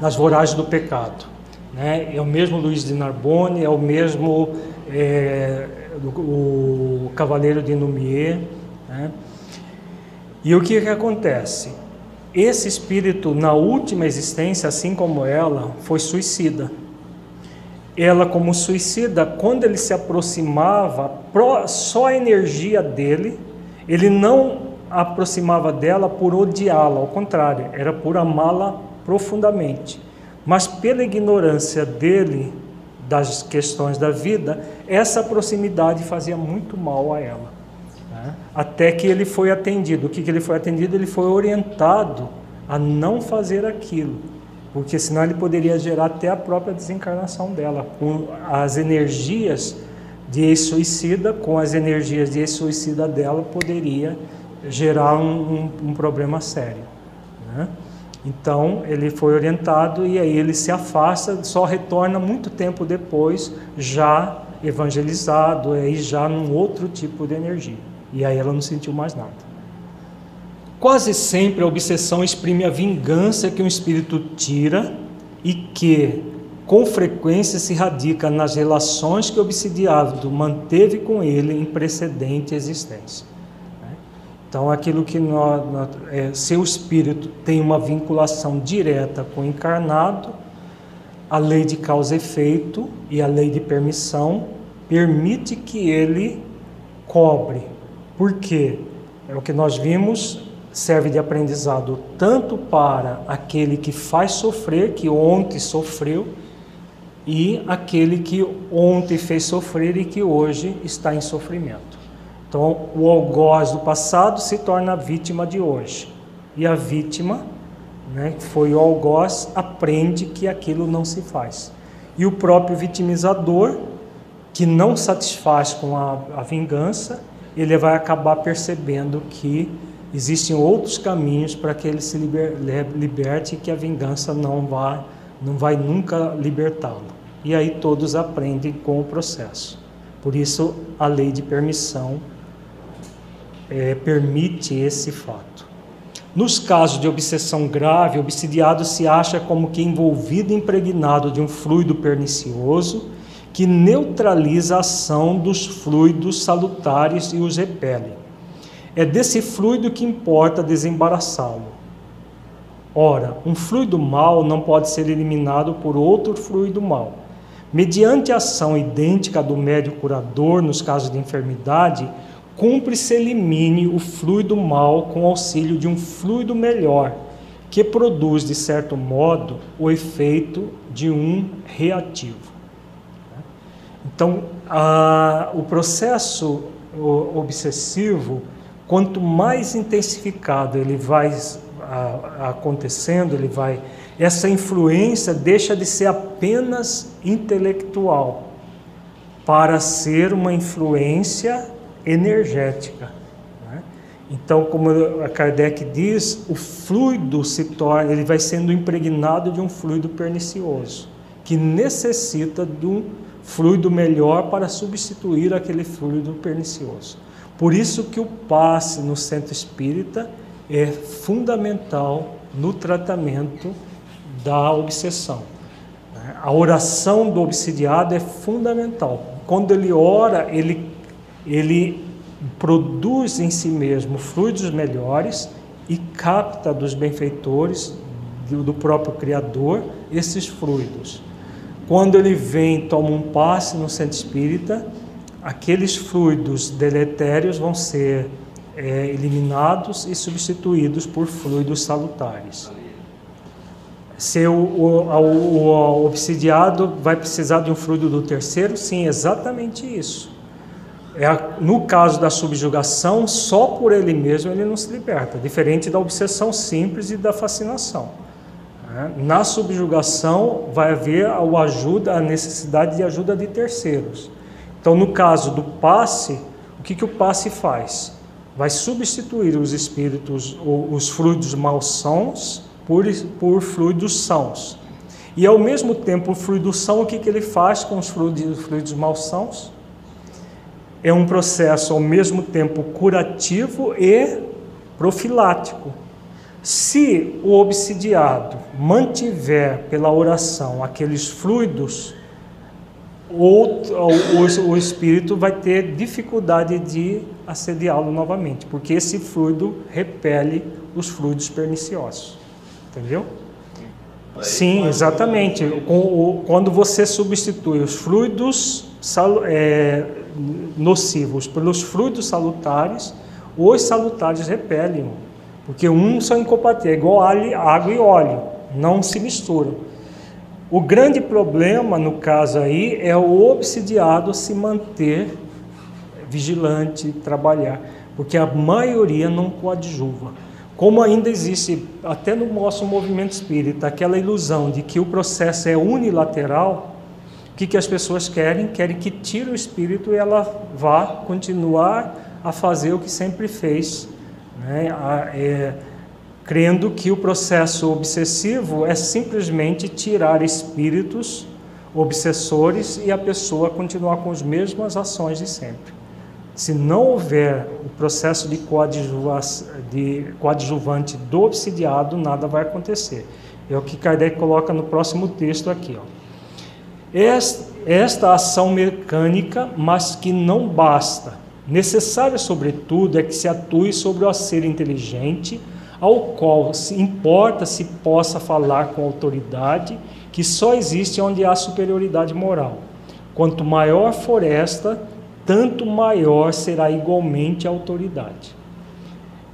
Nas Voragens do Pecado. Né? É o mesmo Luiz de Narbonne, é o mesmo é, o, o Cavaleiro de Numier. Né? E o que, que acontece? Esse espírito, na última existência, assim como ela, foi suicida. Ela, como suicida, quando ele se aproximava, só a energia dele, ele não aproximava dela por odiá-la, ao contrário, era por amá-la profundamente. Mas pela ignorância dele das questões da vida, essa proximidade fazia muito mal a ela. Né? Até que ele foi atendido. O que, que ele foi atendido? Ele foi orientado a não fazer aquilo, porque senão ele poderia gerar até a própria desencarnação dela, com as energias de ex-suicida, com as energias de ex-suicida dela, poderia gerar um, um, um problema sério. Né? Então ele foi orientado e aí ele se afasta, só retorna muito tempo depois, já evangelizado, aí já num outro tipo de energia. E aí ela não sentiu mais nada. Quase sempre a obsessão exprime a vingança que um espírito tira e que, com frequência, se radica nas relações que o obsidiado manteve com ele em precedente existência. Então, aquilo que é, seu espírito tem uma vinculação direta com o encarnado, a lei de causa e efeito e a lei de permissão permite que ele cobre. Por quê? É o que nós vimos, serve de aprendizado tanto para aquele que faz sofrer, que ontem sofreu, e aquele que ontem fez sofrer e que hoje está em sofrimento. Então, o algoz do passado se torna a vítima de hoje. E a vítima, né, que foi o algoz, aprende que aquilo não se faz. E o próprio vitimizador, que não satisfaz com a, a vingança, ele vai acabar percebendo que existem outros caminhos para que ele se liber, liberte e que a vingança não vai, não vai nunca libertá-lo. E aí todos aprendem com o processo. Por isso, a lei de permissão é, permite esse fato. Nos casos de obsessão grave, o obsidiado se acha como que envolvido e impregnado de um fluido pernicioso que neutraliza a ação dos fluidos salutares e os repele. É desse fluido que importa desembaraçá-lo. Ora, um fluido mau não pode ser eliminado por outro fluido mau. Mediante a ação idêntica do médio curador nos casos de enfermidade, cumpre se elimine o fluido mal com auxílio de um fluido melhor, que produz, de certo modo, o efeito de um reativo. Então, a, o processo obsessivo, quanto mais intensificado ele vai a, acontecendo, ele vai, essa influência deixa de ser apenas intelectual para ser uma influência energética. Né? Então, como a Kardec diz, o fluido se torna, ele vai sendo impregnado de um fluido pernicioso, que necessita de um fluido melhor para substituir aquele fluido pernicioso. Por isso que o passe no centro espírita é fundamental no tratamento da obsessão. Né? A oração do obsidiado é fundamental. Quando ele ora, ele ele produz em si mesmo fluidos melhores e capta dos benfeitores do próprio Criador esses fluidos. Quando ele vem, toma um passe no centro espírita, aqueles fluidos deletérios vão ser é, eliminados e substituídos por fluidos salutares. Se o, o, o, o obsidiado vai precisar de um fluido do terceiro? Sim, exatamente isso. É, no caso da subjugação, só por ele mesmo ele não se liberta, diferente da obsessão simples e da fascinação. Né? Na subjugação vai haver a, ajuda, a necessidade de ajuda de terceiros. Então, no caso do passe, o que, que o passe faz? Vai substituir os espíritos, os fluidos malsãos, por, por fluidos sãos. E ao mesmo tempo, o fluido são, o que, que ele faz com os fluidos, fluidos malsãos? É um processo ao mesmo tempo curativo e profilático. Se o obsidiado mantiver pela oração aqueles fluidos, o, o, o espírito vai ter dificuldade de assediá-lo novamente, porque esse fluido repele os fluidos perniciosos. Entendeu? Sim, exatamente. Quando você substitui os fluidos é, nocivos pelos frutos salutares, os salutares repelem, porque um são incompatíveis, é igual água e óleo, não se misturam. O grande problema no caso aí é o obsidiado se manter vigilante, trabalhar, porque a maioria não coadjuva. Como ainda existe, até no nosso movimento espírita, aquela ilusão de que o processo é unilateral, que, que as pessoas querem? Querem que tire o espírito e ela vá continuar a fazer o que sempre fez, né? a, é, crendo que o processo obsessivo é simplesmente tirar espíritos obsessores e a pessoa continuar com as mesmas ações de sempre. Se não houver o processo de, de coadjuvante do obsidiado, nada vai acontecer. É o que Kardec coloca no próximo texto aqui. Ó. Esta ação mecânica, mas que não basta. Necessário, sobretudo, é que se atue sobre o ser inteligente, ao qual se importa se possa falar com autoridade, que só existe onde há superioridade moral. Quanto maior for esta, tanto maior será igualmente a autoridade.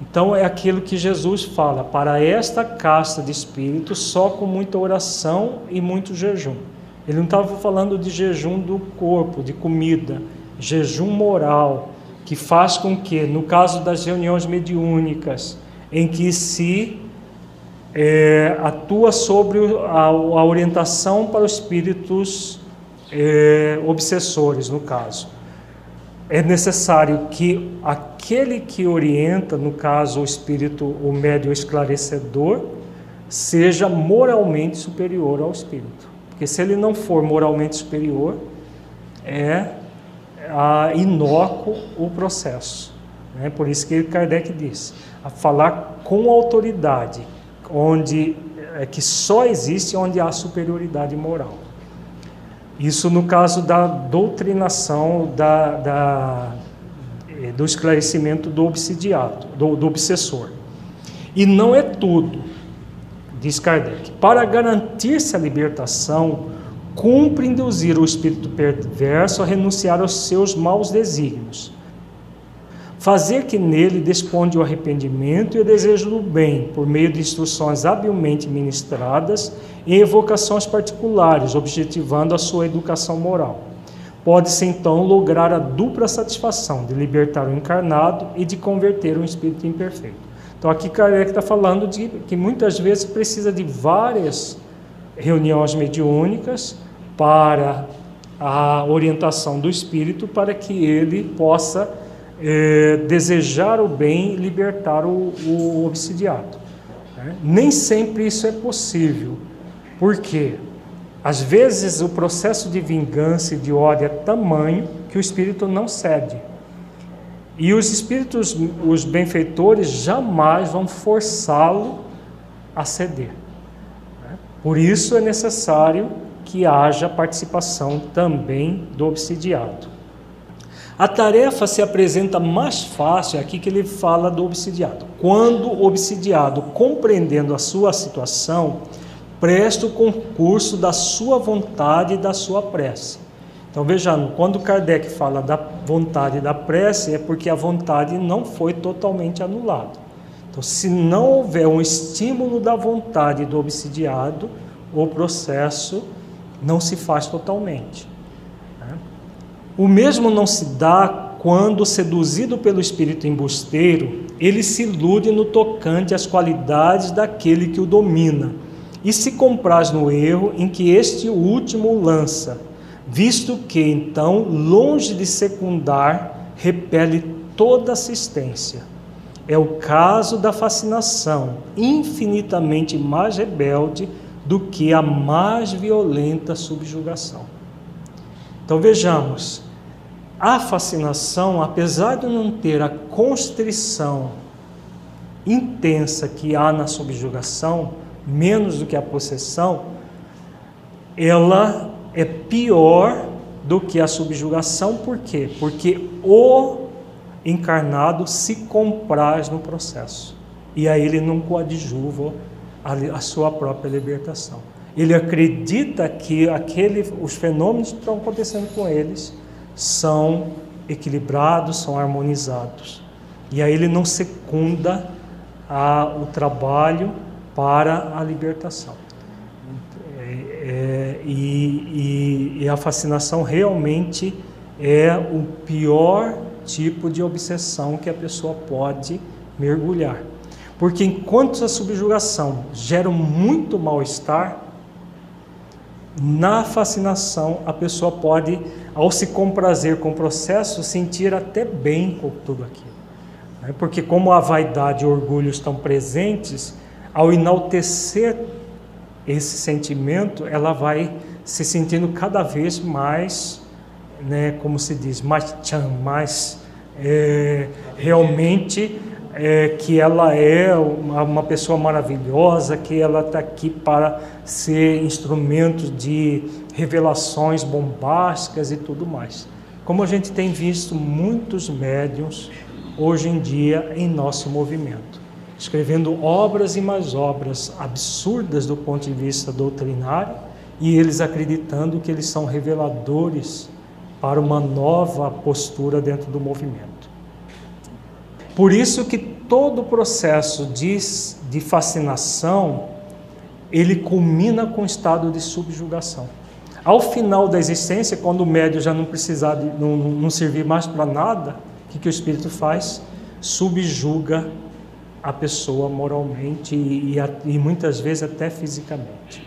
Então é aquilo que Jesus fala: para esta casta de espíritos, só com muita oração e muito jejum. Ele não estava falando de jejum do corpo, de comida, jejum moral, que faz com que, no caso das reuniões mediúnicas, em que se é, atua sobre a, a, orientação para os espíritos é, obsessores, no caso. É necessário que aquele que orienta, no caso o espírito, o médio esclarecedor, seja moralmente superior ao espírito. Porque se ele não for moralmente superior, é inócuo o processo. Né? Por isso que Kardec diz, a falar com autoridade, onde é que só existe onde há superioridade moral. Isso no caso da doutrinação, da, da eh, do esclarecimento do obsidiado, do, do obsessor. E não é tudo diz Kardec, para garantir-se a libertação, cumpre induzir o espírito perverso a renunciar aos seus maus desígnios. Fazer que nele desponde o arrependimento e o desejo do bem, por meio de instruções habilmente ministradas e evocações particulares, objetivando a sua educação moral. Pode-se então lograr a dupla satisfação de libertar o encarnado e de converter um espírito imperfeito. Então aqui Kardec está falando de que muitas vezes precisa de várias reuniões mediúnicas para a orientação do espírito para que ele possa eh, desejar o bem e libertar o, o obsidiado. Né? Nem sempre isso é possível. Por quê? Às vezes o processo de vingança e de ódio é tamanho que o espírito não cede. E os espíritos, os benfeitores, jamais vão forçá-lo a ceder. Né? Por isso é necessário que haja participação também do obsidiado. A tarefa se apresenta mais fácil aqui que ele fala do obsidiado. Quando o obsidiado, compreendendo a sua situação, presta o concurso da sua vontade e da sua prece. Então vejamos, quando Kardec fala da vontade da prece, é porque a vontade não foi totalmente anulada. Então, se não houver um estímulo da vontade do obsidiado, o processo não se faz totalmente. Né? O mesmo não se dá quando, seduzido pelo espírito embusteiro, ele se ilude no tocante às qualidades daquele que o domina e se compraz no erro em que este último lança, visto que então, longe de secundar, repele toda assistência. É o caso da fascinação, infinitamente mais rebelde do que a mais violenta subjugação. Então vejamos, a fascinação, apesar de não ter a constrição intensa que há na subjugação, menos do que a possessão, ela é pior do que a subjugação, por quê? Porque o encarnado se compraz no processo e aí ele não coadjuva a, sua própria libertação. Ele acredita que aquele, os fenômenos que estão acontecendo com eles são equilibrados, são harmonizados. E aí ele não secunda a, o trabalho para a libertação. É, e, e, e a fascinação realmente é o pior tipo de obsessão que a pessoa pode mergulhar. Porque enquanto a subjugação gera muito mal-estar, na fascinação a pessoa pode, ao se comprazer com o processo, sentir até bem com tudo aquilo. Né? Porque como a vaidade e o orgulho estão presentes, ao enaltecer esse sentimento, ela vai se sentindo cada vez mais, né, como se diz, mais chan, mais é, realmente é, que ela é uma, uma pessoa maravilhosa, que ela está aqui para ser instrumento de revelações bombásticas e tudo mais. Como a gente tem visto muitos médiums hoje em dia em nosso movimento escrevendo obras e mais obras absurdas do ponto de vista doutrinário, e eles acreditando que eles são reveladores para uma nova postura dentro do movimento. Por isso que todo o processo de, de fascinação, ele culmina com o estado de subjugação. Ao final da existência, quando o médio já não precisar, de, não, não servir mais para nada, o que, que o espírito faz? Subjuga a pessoa moralmente e, e, e muitas vezes até fisicamente.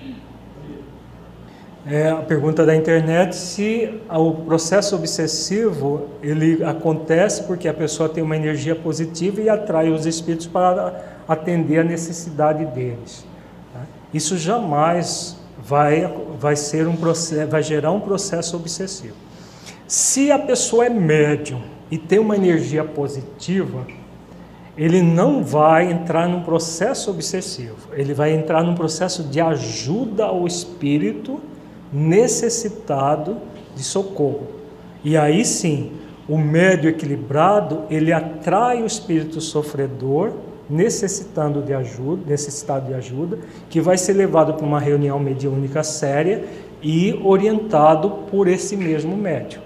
É a pergunta da internet se o processo obsessivo ele acontece porque a pessoa tem uma energia positiva e atrai os espíritos para atender a necessidade deles. Né? Isso jamais vai, vai ser um processo, vai gerar um processo obsessivo. Se a pessoa é médium e tem uma energia positiva, ele não vai entrar num processo obsessivo, ele vai entrar num processo de ajuda ao espírito necessitado de socorro. E aí sim, o médio equilibrado, ele atrai o espírito sofredor necessitando de ajuda, necessitado de ajuda, que vai ser levado para uma reunião mediúnica séria e orientado por esse mesmo médio.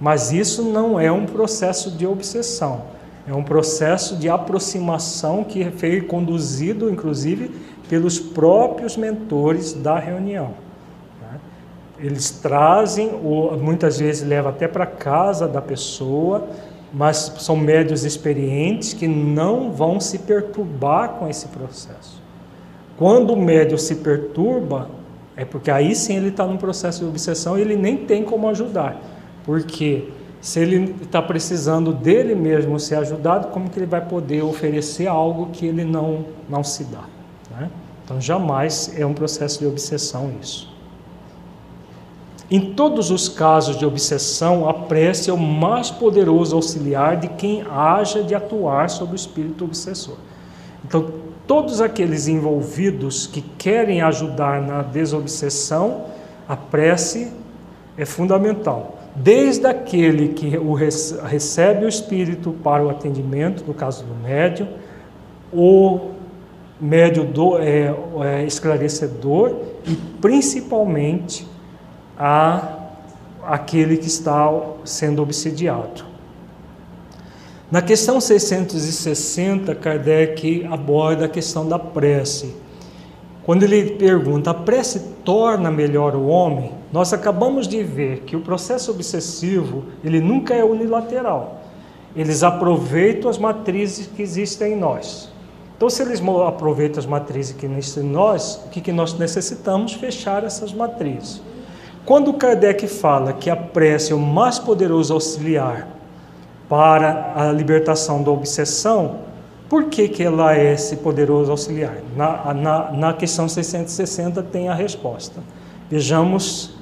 Mas isso não é um processo de obsessão. É um processo de aproximação que foi conduzido, inclusive, pelos próprios mentores da reunião. Né? Eles trazem, ou muitas vezes levam até para casa da pessoa, mas são médios experientes que não vão se perturbar com esse processo. Quando o médio se perturba, é porque aí sim ele está num processo de obsessão e ele nem tem como ajudar. Porque quê? Se ele está precisando dele mesmo ser ajudado, como que ele vai poder oferecer algo que ele não, não se dá? Né? Então, jamais é um processo de obsessão isso. Em todos os casos de obsessão, a prece é o mais poderoso auxiliar de quem haja de atuar sobre o espírito obsessor. Então, todos aqueles envolvidos que querem ajudar na desobsessão, a prece é fundamental desde aquele que o recebe o Espírito para o atendimento, no caso do médium, o médio do, é, é, esclarecedor e principalmente a aquele que está sendo obsidiado. Na questão 660, Kardec aborda a questão da prece. Quando ele pergunta, a prece torna melhor o homem? Nós acabamos de ver que o processo obsessivo, ele nunca é unilateral. Eles aproveitam as matrizes que existem em nós. Então, se eles aproveitam as matrizes que existem em nós, o que, que nós necessitamos? Fechar essas matrizes. Quando Kardec fala que a prece é o mais poderoso auxiliar para a libertação da obsessão, por que, que ela é esse poderoso auxiliar? Na, na, na questão 660 tem a resposta. Vejamos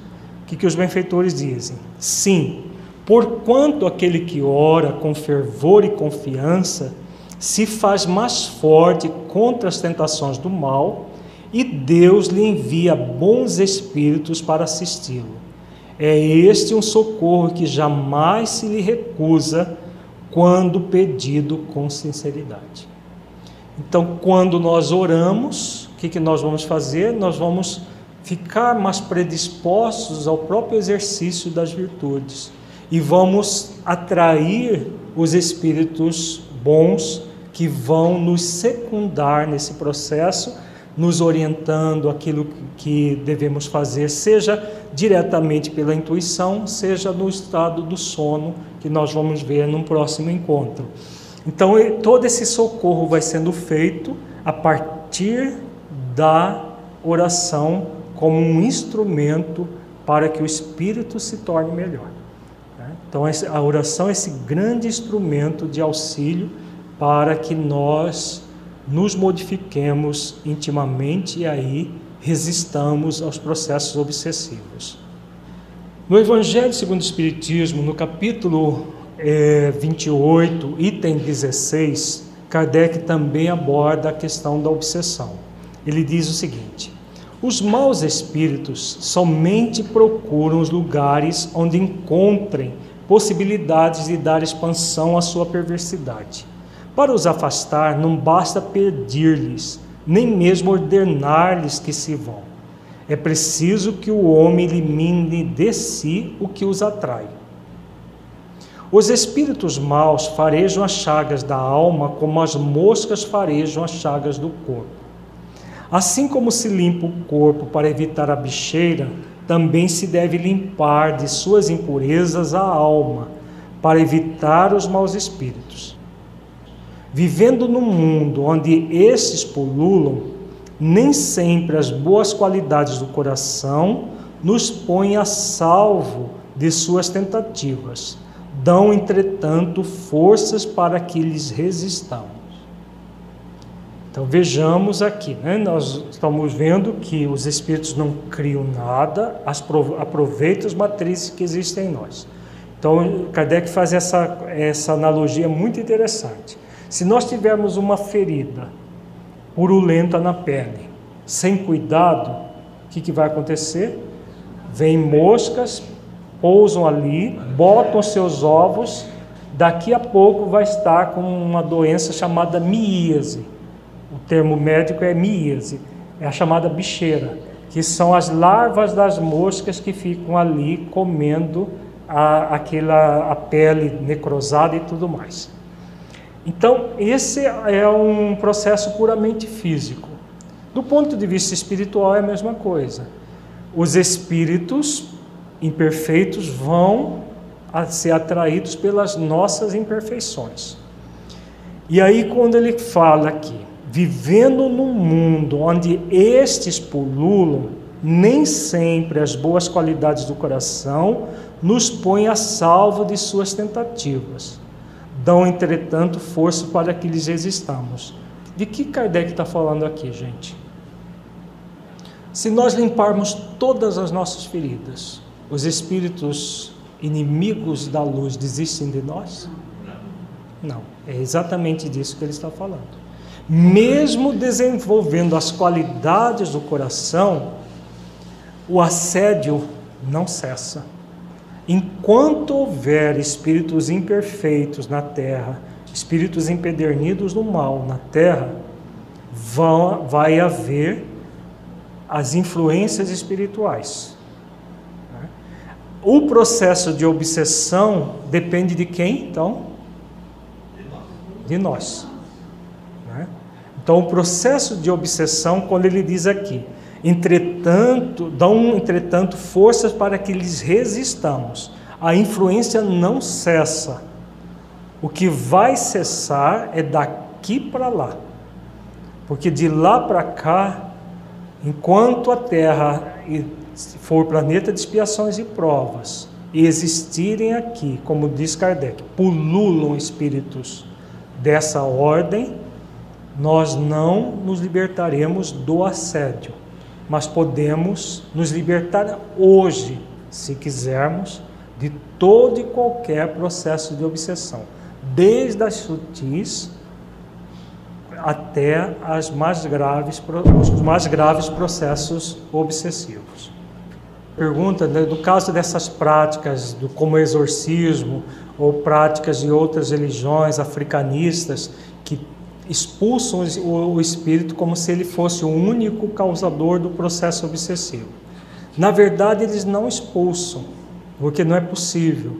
que, que os benfeitores dizem. Sim, porquanto aquele que ora com fervor e confiança se faz mais forte contra as tentações do mal e Deus lhe envia bons espíritos para assisti-lo. É este um socorro que jamais se lhe recusa quando pedido com sinceridade. Então, quando nós oramos, o que, que nós vamos fazer? Nós vamos ficar mais predispostos ao próprio exercício das virtudes e vamos atrair os espíritos bons que vão nos secundar nesse processo, nos orientando aquilo que devemos fazer, seja diretamente pela intuição, seja no estado do sono, que nós vamos ver num próximo encontro. Então, todo esse socorro vai sendo feito a partir da oração como um instrumento para que o espírito se torne melhor. Né? Então, a oração é esse grande instrumento de auxílio para que nós nos modifiquemos intimamente e aí resistamos aos processos obsessivos. No Evangelho segundo o Espiritismo, no capítulo é, 28, item 16, Kardec também aborda a questão da obsessão. Ele diz o seguinte: os maus espíritos somente procuram os lugares onde encontrem possibilidades de dar expansão à sua perversidade. Para os afastar, não basta pedir-lhes, nem mesmo ordenar-lhes que se vão. É preciso que o homem elimine de si o que os atrai. Os espíritos maus farejam as chagas da alma como as moscas farejam as chagas do corpo. Assim como se limpa o corpo para evitar a bicheira, também se deve limpar de suas impurezas a alma, para evitar os maus espíritos. Vivendo num mundo onde estes pululam, nem sempre as boas qualidades do coração nos põem a salvo de suas tentativas. Dão, entretanto, forças para que lhes resistamos. Então vejamos aqui, né? nós estamos vendo que os espíritos não criam nada, aproveitam as matrizes que existem em nós. Então Kardec faz essa, essa analogia muito interessante. Se nós tivermos uma ferida purulenta na pele, sem cuidado, o que, que vai acontecer? Vêm moscas, pousam ali, botam seus ovos, daqui a pouco vai estar com uma doença chamada miíase. O termo médico é miíase, é a chamada bicheira, que são as larvas das moscas que ficam ali comendo a, aquela, a pele necrosada e tudo mais. Então, esse é um processo puramente físico. Do ponto de vista espiritual, é a mesma coisa. Os espíritos imperfeitos vão ser atraídos pelas nossas imperfeições. E aí, quando ele fala aqui, vivendo num mundo onde estes pululam, nem sempre as boas qualidades do coração nos põem a salvo de suas tentativas dão, entretanto, força para que lhes existamos. De que Kardec está falando aqui, gente? Se nós limparmos todas as nossas feridas, os espíritos inimigos da luz desistem de nós? Não, é exatamente disso que ele está falando. Mesmo desenvolvendo as qualidades do coração, o assédio não cessa. Enquanto houver espíritos imperfeitos na terra, espíritos empedernidos no mal na terra, vão, vai haver as influências espirituais. O processo de obsessão depende de quem, então? De nós. Então, o processo de obsessão, quando ele diz aqui, entretanto, dão entretanto forças para que lhes resistamos. A influência não cessa. O que vai cessar é daqui para lá. Porque de lá para cá, enquanto a Terra for planeta de expiações e provas, e existirem aqui, como diz Kardec, pululam espíritos dessa ordem, nós não nos libertaremos do assédio, mas podemos nos libertar hoje, se quisermos, de todo e qualquer processo de obsessão, desde as sutis até as mais graves, os mais graves processos obsessivos. Pergunta né, do caso dessas práticas, do, como exorcismo ou práticas de outras religiões africanistas que expulsam o, espírito como se ele fosse o único causador do processo obsessivo. Na verdade, eles não expulsam, porque não é possível.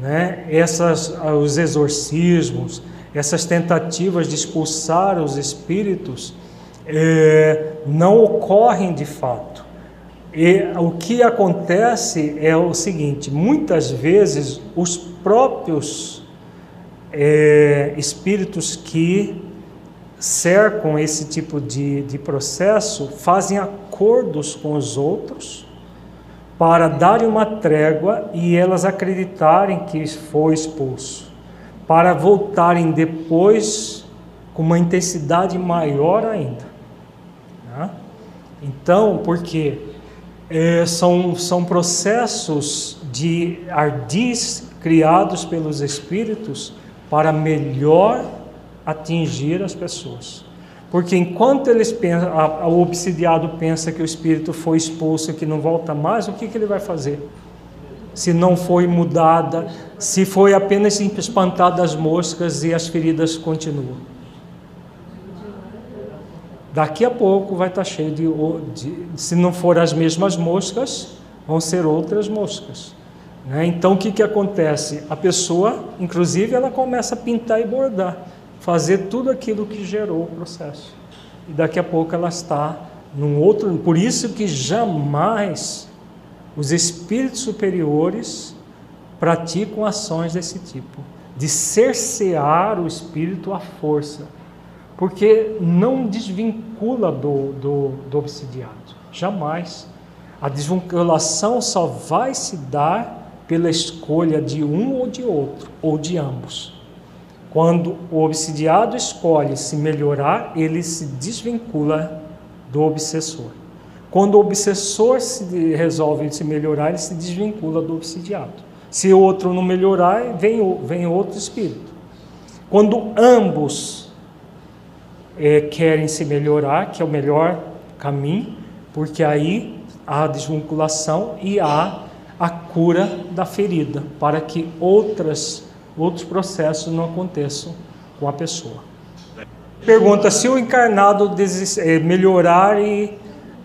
Né? Essas, os exorcismos, essas tentativas de expulsar os espíritos é, não ocorrem de fato. E o que acontece é o seguinte: muitas vezes os próprios é, espíritos que cercam esse tipo de, de processo fazem acordos com os outros para darem uma trégua e elas acreditarem que foi expulso, para voltarem depois com uma intensidade maior ainda. Né? Então, por quê? é, são, são processos de ardis criados pelos espíritos para melhor atingir as pessoas. Porque enquanto eles pensam, a, o obsidiado pensa que o espírito foi expulso e que não volta mais, o que, que ele vai fazer? Se não foi mudada, se foi apenas espantada as moscas e as feridas continuam. Daqui a pouco vai estar cheio de, de se não for as mesmas moscas, vão ser outras moscas. Né? Então o que, que acontece? A pessoa, inclusive, ela começa a pintar e bordar, fazer tudo aquilo que gerou o processo. E daqui a pouco ela está num outro. Por isso que jamais os espíritos superiores praticam ações desse tipo, de cercear o espírito à força porque não desvincula do, do, do obsidiado, jamais. A desvinculação só vai se dar pela escolha de um ou de outro, ou de ambos. Quando o obsidiado escolhe se melhorar, ele se desvincula do obsessor. Quando o obsessor se resolve se melhorar, ele se desvincula do obsidiado. Se o outro não melhorar, vem, vem outro espírito. Quando ambos é, querem se melhorar, que é o melhor caminho, porque aí há a desvinculação e há a cura da ferida, para que outras, outros processos não aconteçam com a pessoa. Pergunta se o encarnado é, melhorar e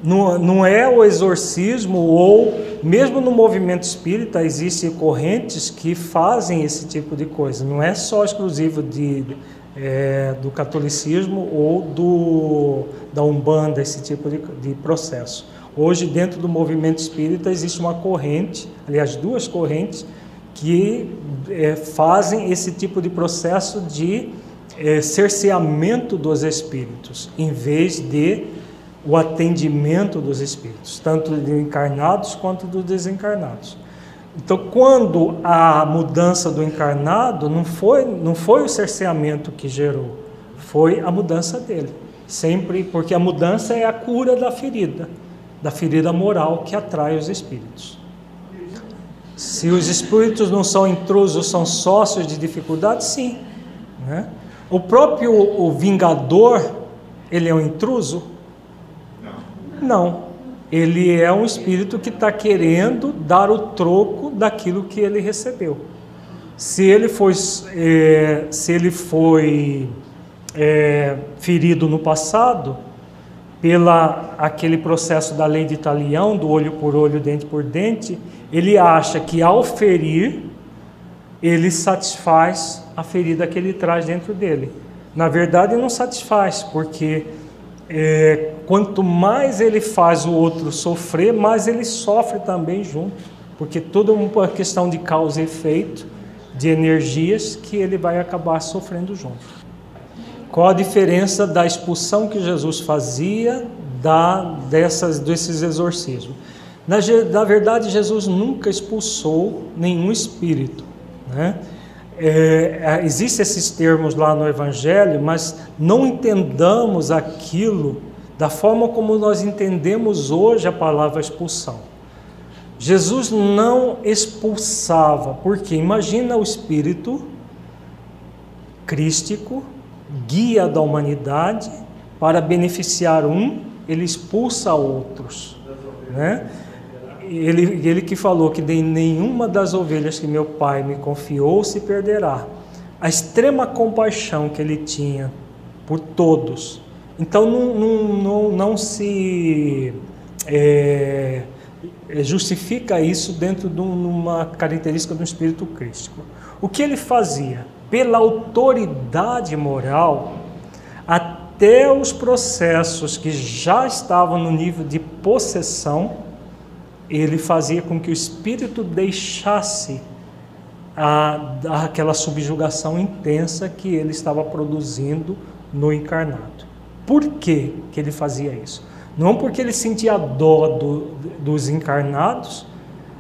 não, não é o exorcismo ou mesmo no movimento espírita existem correntes que fazem esse tipo de coisa. Não é só exclusivo de é, do catolicismo ou do, da Umbanda, esse tipo de, de processo. Hoje, dentro do movimento espírita, existe uma corrente, aliás, duas correntes, que é, fazem esse tipo de processo de é, cerceamento dos espíritos, em vez de o atendimento dos espíritos, tanto de encarnados quanto dos desencarnados. Então, quando a mudança do encarnado não foi, não foi o cerceamento que gerou, foi a mudança dele. Sempre, porque a mudança é a cura da ferida, da ferida moral que atrai os espíritos. Se os espíritos não são intrusos, são sócios de dificuldade, sim. Né? O próprio o vingador, ele é um intruso? Não. ele é um espírito que está querendo dar o troco daquilo que ele recebeu. Se ele foi, é, se ele foi é, ferido no passado, pela aquele processo da lei de Italião, do olho por olho, dente por dente, ele acha que ao ferir, ele satisfaz a ferida que ele traz dentro dele. Na verdade, não satisfaz, porque é, quanto mais ele faz o outro sofrer, mais ele sofre também junto, porque é uma questão de causa e efeito, de energias que ele vai acabar sofrendo junto. Qual a diferença da expulsão que Jesus fazia da, dessas, desses exorcismos? Na, na verdade, Jesus nunca expulsou nenhum espírito. Né? É, é, Existem esses termos lá no Evangelho, mas não entendamos aquilo da forma como nós entendemos hoje a palavra expulsão. Jesus não expulsava, porque imagina o Espírito crístico, guia da humanidade, para beneficiar um, ele expulsa outros. Né? ele, ele que falou que de nenhuma das ovelhas que meu pai me confiou se perderá. A extrema compaixão que ele tinha por todos. Então não, não, não, não se é justifica isso dentro de uma característica do espírito crístico. O que ele fazia? Pela autoridade moral, até os processos que já estavam no nível de possessão, ele fazia com que o espírito deixasse a, aquela subjugação intensa que ele estava produzindo no encarnado. Por que, que ele fazia isso? Não porque ele sentia dó do, dos encarnados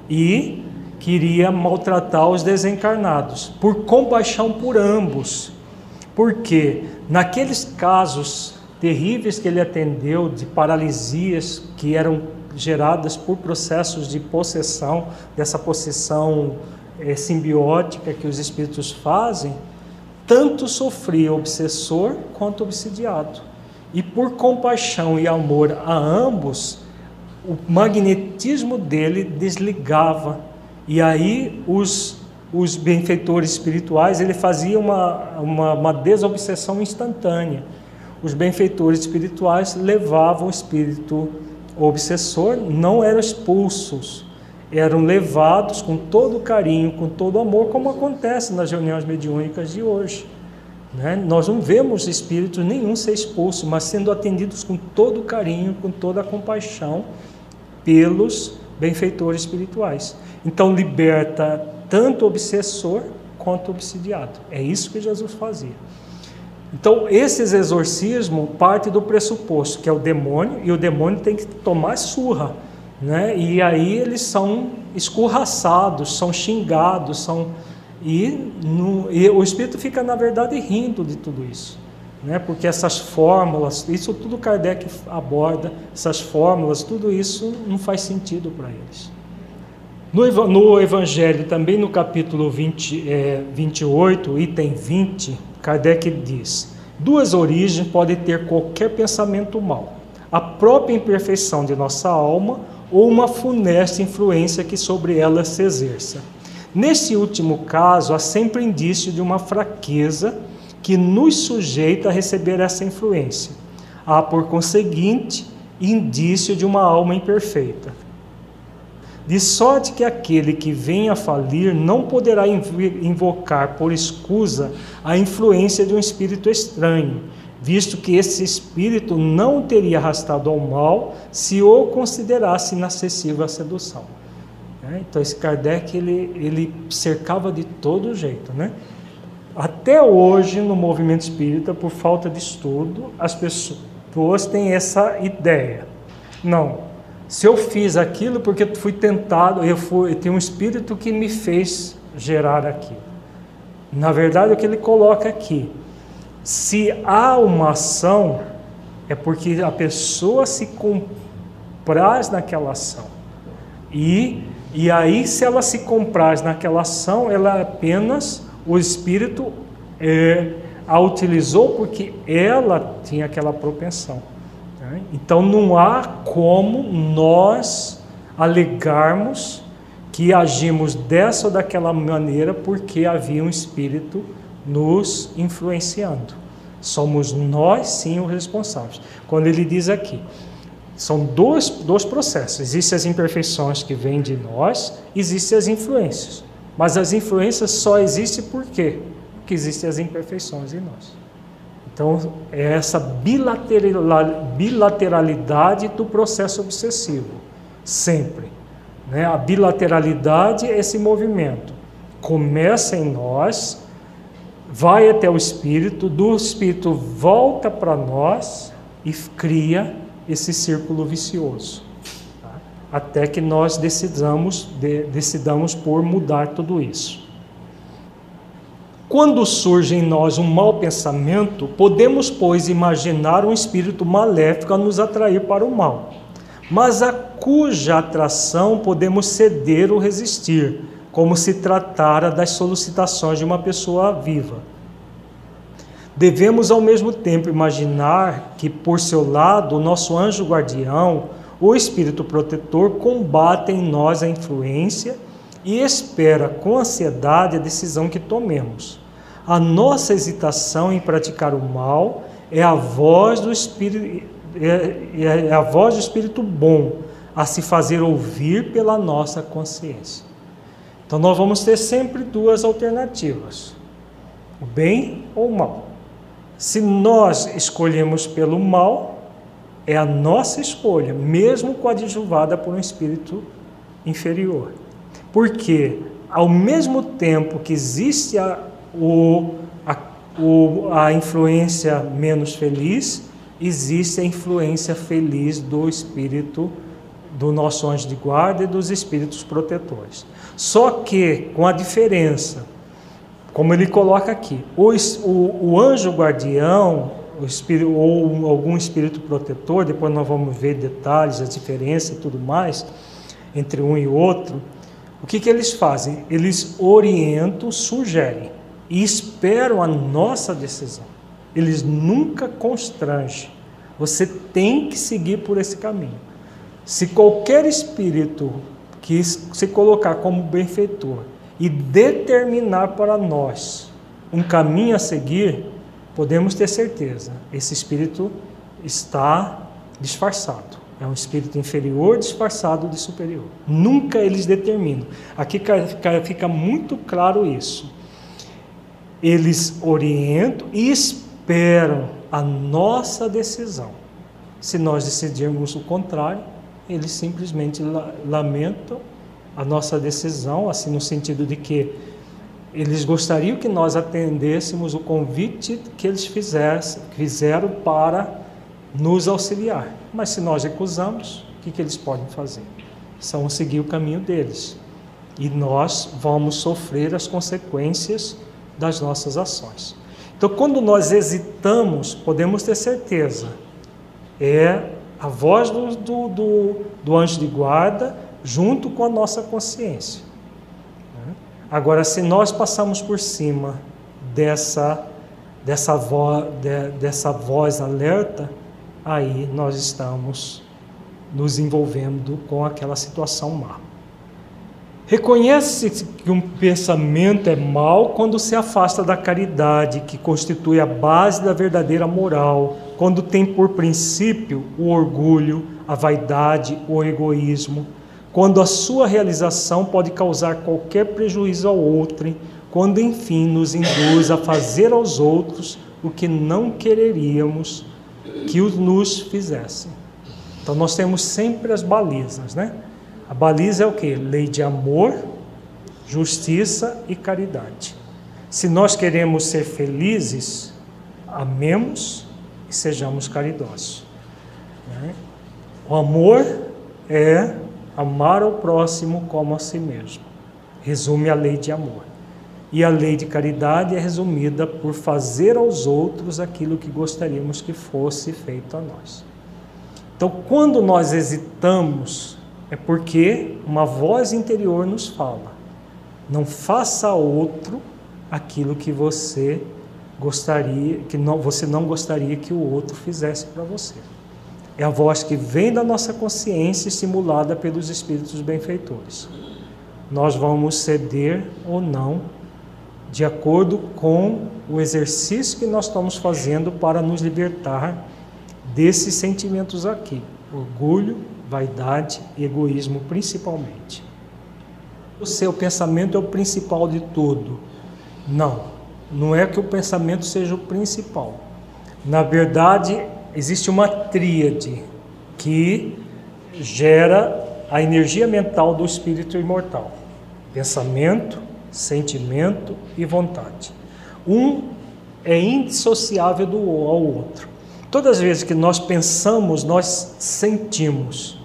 e queria maltratar os desencarnados, por compaixão por ambos. Porque naqueles casos terríveis que ele atendeu de paralisias que eram geradas por processos de possessão, dessa possessão é, simbiótica que os espíritos fazem, tanto sofria obsessor quanto obsidiado. E por compaixão e amor a ambos, o magnetismo dele desligava. E aí os, os benfeitores espirituais, ele fazia uma, uma, uma desobsessão instantânea. Os benfeitores espirituais levavam o espírito obsessor não eram expulsos, eram levados com todo carinho, com todo amor, como acontece nas reuniões mediúnicas de hoje. Né? Nós não vemos espíritos nenhum ser expulso, mas sendo atendidos com todo carinho, com toda compaixão pelos benfeitores espirituais. Então liberta tanto o obsessor quanto o obsidiado. É isso que Jesus fazia. Então, esses exorcismos parte do pressuposto que é o demônio, e o demônio tem que tomar surra, né? E aí eles são escorraçados, são xingados, são e, no, e o espírito fica na verdade rindo de tudo isso, né? Porque essas fórmulas, isso tudo Kardec aborda, essas fórmulas, tudo isso não faz sentido para eles. No, no Evangelho, também no capítulo 20, é, 28, item 20, Kardec diz: duas origens podem ter qualquer pensamento mau: a própria imperfeição de nossa alma ou uma funesta influência que sobre ela se exerça. Nesse último caso, há sempre indício de uma fraqueza que nos sujeita a receber essa influência. Há, por conseguinte, indício de uma alma imperfeita de sorte que aquele que vem a falir não poderá invocar por escusa a influência de um espírito estranho, visto que esse espírito não teria arrastado ao mal se o considerasse inacessível à sedução. É, então esse Kardec ele, ele cercava de todo jeito, né? Até hoje no movimento espírita, por falta de estudo, as pessoas têm essa ideia. Não, se eu fiz aquilo porque fui tentado, eu fui, tem um espírito que me fez gerar aquilo. Na verdade, o que ele coloca aqui, se há uma ação, é porque a pessoa se compraz naquela ação. E, e aí, se ela se compraz naquela ação, ela é apenas, o espírito é, a utilizou porque ela tinha aquela propensão. Né? Então não há como nós alegarmos que agimos dessa ou daquela maneira porque havia um espírito nos influenciando. Somos nós sim os responsáveis. Quando ele diz aqui, são dois, dois processos. Existem as imperfeições que vêm de nós, existem as influências. Mas as influências só existem por quê? Porque existem as imperfeições em nós. Então, é essa bilateralidade do processo obsessivo, sempre. Né? A bilateralidade é esse movimento. Começa em nós, vai até o espírito, do espírito volta para nós e cria esse círculo vicioso. Até que nós decidamos, de, decidamos por mudar tudo isso. Quando surge em nós um mau pensamento, podemos, pois, imaginar um espírito maléfico a nos atrair para o mal, mas a cuja atração podemos ceder ou resistir, como se tratara das solicitações de uma pessoa viva. Devemos ao mesmo tempo imaginar que, por seu lado, o nosso anjo guardião, o espírito protetor, combate em nós a influência e espera com ansiedade a decisão que tomemos. A nossa hesitação em praticar o mal é a voz do espírito é, é a voz do espírito bom a se fazer ouvir pela nossa consciência. Então nós vamos ter sempre duas alternativas: o bem ou o mal. Se nós escolhemos pelo mal, é a nossa escolha, mesmo coadjuvada por um espírito inferior. Porque ao mesmo tempo que existe a, o, a, o, a influência menos feliz, existe a influência feliz do espírito do nosso anjo de guarda e dos espíritos protetores. Só que com a diferença, como ele coloca aqui, o, o, o anjo guardião espírito, ou algum espírito protetor, depois nós vamos ver detalhes, a diferença e tudo mais entre um e outro. O que, que eles fazem? Eles orientam, sugerem e esperam a nossa decisão. Eles nunca constrangem. Você tem que seguir por esse caminho. Se qualquer espírito que se colocar como benfeitor e determinar para nós um caminho a seguir, podemos ter certeza, esse espírito está disfarçado. É um espírito inferior disfarçado de superior. Nunca eles determinam. Aqui fica muito claro isso eles orientam e esperam a nossa decisão. Se nós decidirmos o contrário, eles simplesmente lamentam a nossa decisão, assim no sentido de que eles gostariam que nós atendêssemos o convite que eles fizessem, fizeram para nos auxiliar. Mas se nós recusamos, o que, que eles podem fazer? São seguir o caminho deles. E nós vamos sofrer as consequências das nossas ações. Então, quando nós hesitamos, podemos ter certeza, é a voz do, do, do, do anjo de guarda junto com a nossa consciência. Agora, se nós passamos por cima dessa, dessa, vo, de, dessa voz alerta, aí nós estamos nos envolvendo com aquela situação má. Reconhece que um pensamento é mau quando se afasta da caridade, que constitui a base da verdadeira moral, quando tem por princípio o orgulho, a vaidade, o egoísmo, quando a sua realização pode causar qualquer prejuízo ao outro, quando enfim nos induz a fazer aos outros o que não quereríamos que nos fizessem. Então nós temos sempre as balizas, né? A baliza é o que? Lei de amor, justiça e caridade. Se nós queremos ser felizes, amemos e sejamos caridosos. Né? O amor é amar ao próximo como a si mesmo. Resume a lei de amor. E a lei de caridade é resumida por fazer aos outros aquilo que gostaríamos que fosse feito a nós. Então, quando nós hesitamos é porque uma voz interior nos fala: não faça a outro aquilo que você gostaria, que não, você não gostaria que o outro fizesse para você. É a voz que vem da nossa consciência estimulada pelos espíritos benfeitores. Nós vamos ceder ou não de acordo com o exercício que nós estamos fazendo para nos libertar desses sentimentos aqui: orgulho, vaidade e egoísmo, principalmente. O seu pensamento é o principal de tudo. Não, não é que o pensamento seja o principal. Na verdade, existe uma tríade que gera a energia mental do espírito imortal: pensamento, sentimento e vontade. Um é indissociável do ao outro. Todas as vezes que nós pensamos, nós sentimos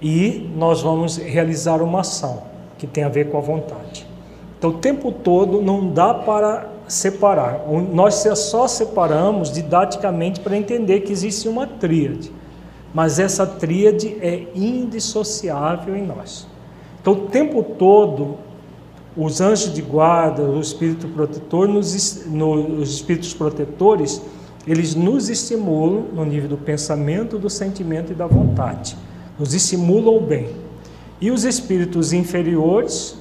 e nós vamos realizar uma ação que tem a ver com a vontade. Então, o tempo todo não dá para separar. Nós só separamos didaticamente para entender que existe uma tríade, mas essa tríade é indissociável em nós. Então, o tempo todo, os anjos de guarda, o espírito protetor, nos, no, os espíritos protetores, eles nos estimulam no nível do pensamento, do sentimento e da vontade. Nos estimulam o bem. E os espíritos inferiores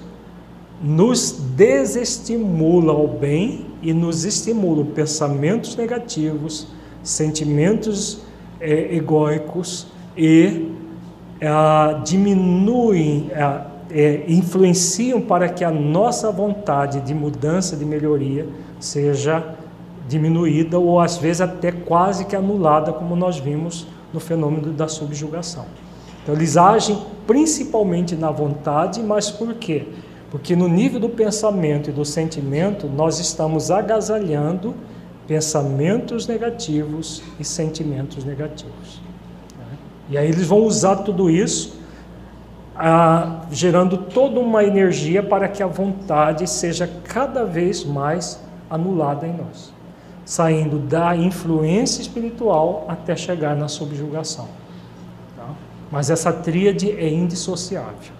nos desestimulam ao bem e nos estimulam pensamentos negativos, sentimentos é, egóicos e é, diminuem, é, é, influenciam para que a nossa vontade de mudança, de melhoria, seja diminuída ou às vezes até quase que anulada, como nós vimos no fenômeno da subjugação. Então, eles agem principalmente na vontade, mas por quê? Porque no nível do pensamento e do sentimento, nós estamos agasalhando pensamentos negativos e sentimentos negativos. E aí eles vão usar tudo isso, gerando toda uma energia para que a vontade seja cada vez mais anulada em nós, saindo da influência espiritual até chegar na subjugação. Mas essa tríade é indissociável.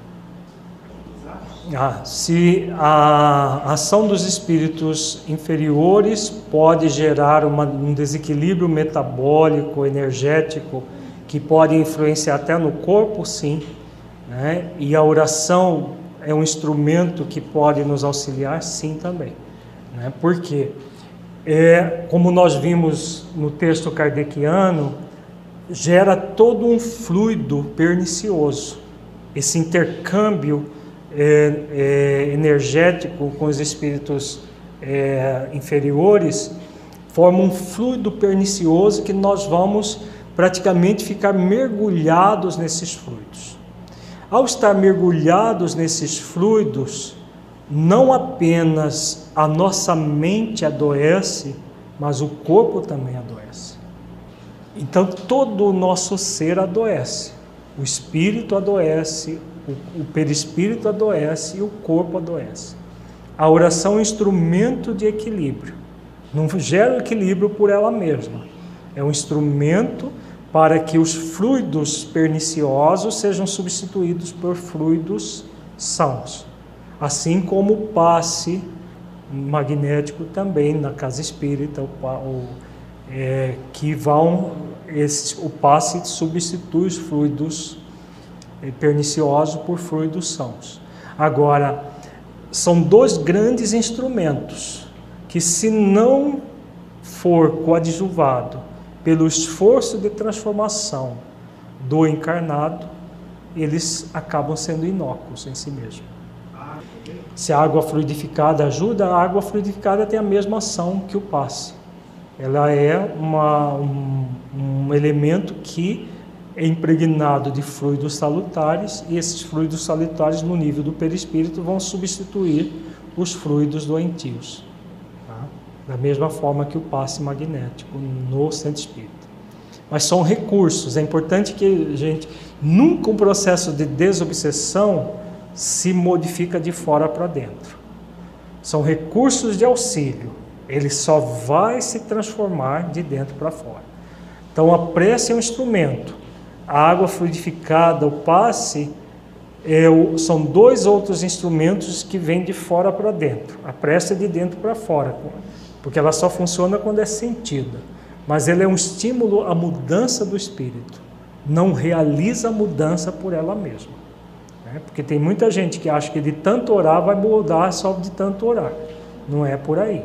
Ah, se a ação dos espíritos inferiores pode gerar uma, um desequilíbrio metabólico, energético, que pode influenciar até no corpo, sim. Né? E a oração é um instrumento que pode nos auxiliar, sim, também. Né? Por quê? É, como nós vimos no texto kardeciano, gera todo um fluido pernicioso. Esse intercâmbio é, é, energético com os espíritos é, inferiores forma um fluido pernicioso que nós vamos praticamente ficar mergulhados nesses fluidos. Ao estar mergulhados nesses fluidos, não apenas a nossa mente adoece, mas o corpo também adoece. Então todo o nosso ser adoece. O espírito adoece, o, perispírito adoece e o corpo adoece. A oração é um instrumento de equilíbrio. Não gera equilíbrio por ela mesma. É um instrumento para que os fluidos perniciosos sejam substituídos por fluidos sãos. Assim como o passe magnético também na casa espírita, o, o é, que vão o passe substitui os fluidos é, perniciosos por fluidos sãos. Agora, são dois grandes instrumentos que, se não for coadjuvado pelo esforço de transformação do encarnado, eles acabam sendo inócuos em si mesmo. Se a água fluidificada ajuda, a água fluidificada tem a mesma ação que o passe ela é uma, um, um elemento que é impregnado de fluidos salutares e esses fluidos salutares no nível do perispírito vão substituir os fluidos doentios. Tá? Da mesma forma que o passe magnético no centro espírita. Mas são recursos, é importante que a gente, nunca um processo de desobsessão se modifica de fora para dentro. São recursos de auxílio ele só vai se transformar de dentro para fora. Então a prece é um instrumento. A água fluidificada, o passe, é o, são dois outros instrumentos que vêm de fora para dentro. A prece é de dentro para fora, porque ela só funciona quando é sentida. Mas ela é um estímulo à mudança do espírito. não realiza a mudança por ela mesma. Né? Porque tem muita gente que acha que de tanto orar vai mudar só de tanto orar. Não é por aí.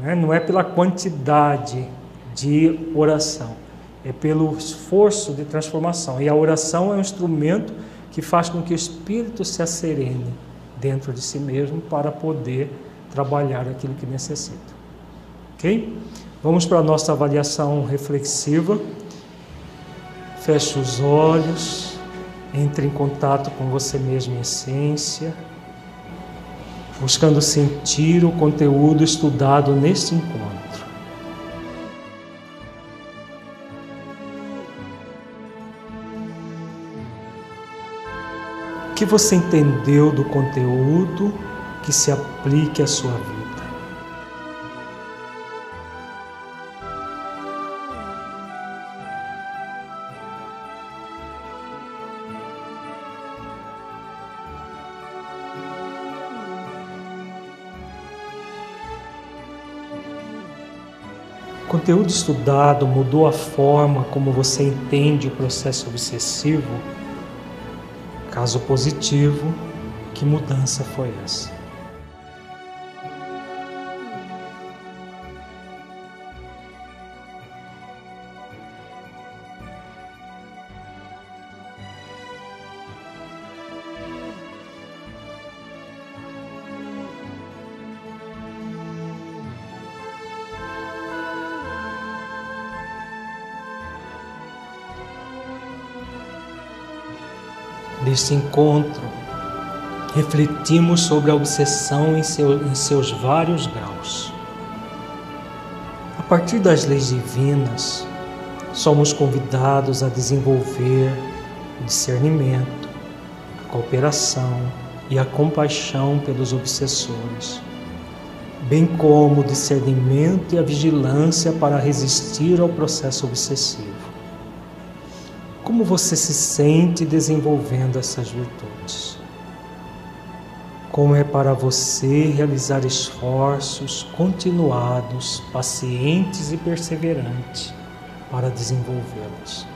Né? Não é pela quantidade de oração, é pelo esforço de transformação. E a oração é um instrumento que faz com que o espírito se acerene dentro de si mesmo para poder trabalhar aquilo que necessita. Ok? Vamos para a nossa avaliação reflexiva. Feche os olhos, entre em contato com você mesmo em essência, buscando sentir o conteúdo estudado neste encontro. Que você entendeu do conteúdo que se aplique à sua vida? O conteúdo estudado mudou a forma como você entende o processo obsessivo? Caso positivo, que mudança foi essa? Neste encontro, refletimos sobre a obsessão em, seu, em seus vários graus. A partir das leis divinas, somos convidados a desenvolver o discernimento, a cooperação e a compaixão pelos obsessores, bem como o discernimento e a vigilância para resistir ao processo obsessivo. Você se sente desenvolvendo essas virtudes? Como é para você realizar esforços continuados, pacientes e perseverantes para desenvolvê-las?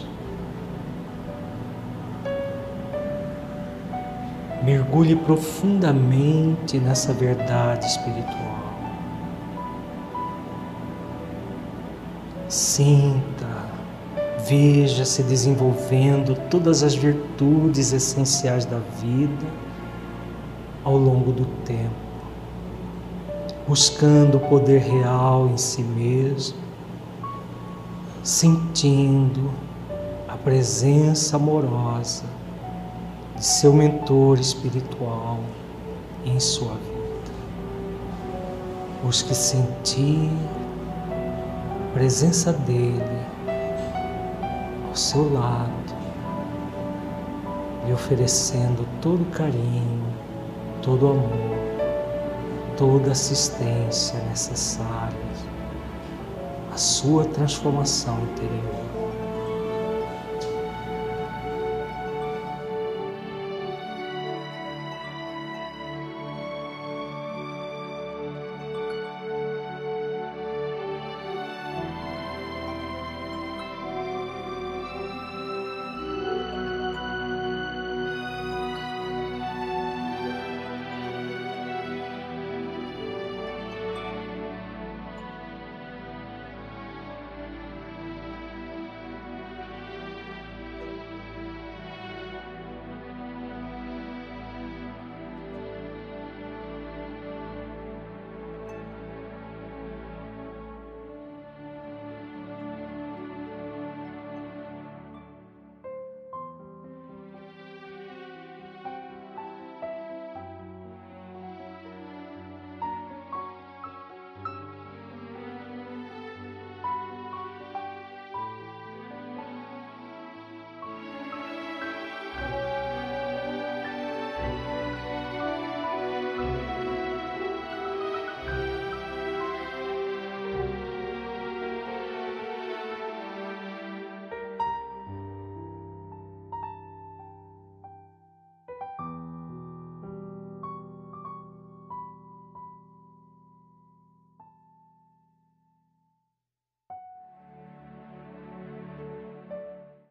Mergulhe profundamente nessa verdade espiritual. Sinta, veja se desenvolvendo todas as virtudes essenciais da vida ao longo do tempo, buscando o poder real em si mesmo, sentindo a presença amorosa de seu mentor espiritual em sua vida. Busque sentir a presença dele ao seu lado, lhe oferecendo todo carinho, todo amor, toda assistência necessária à sua transformação interior.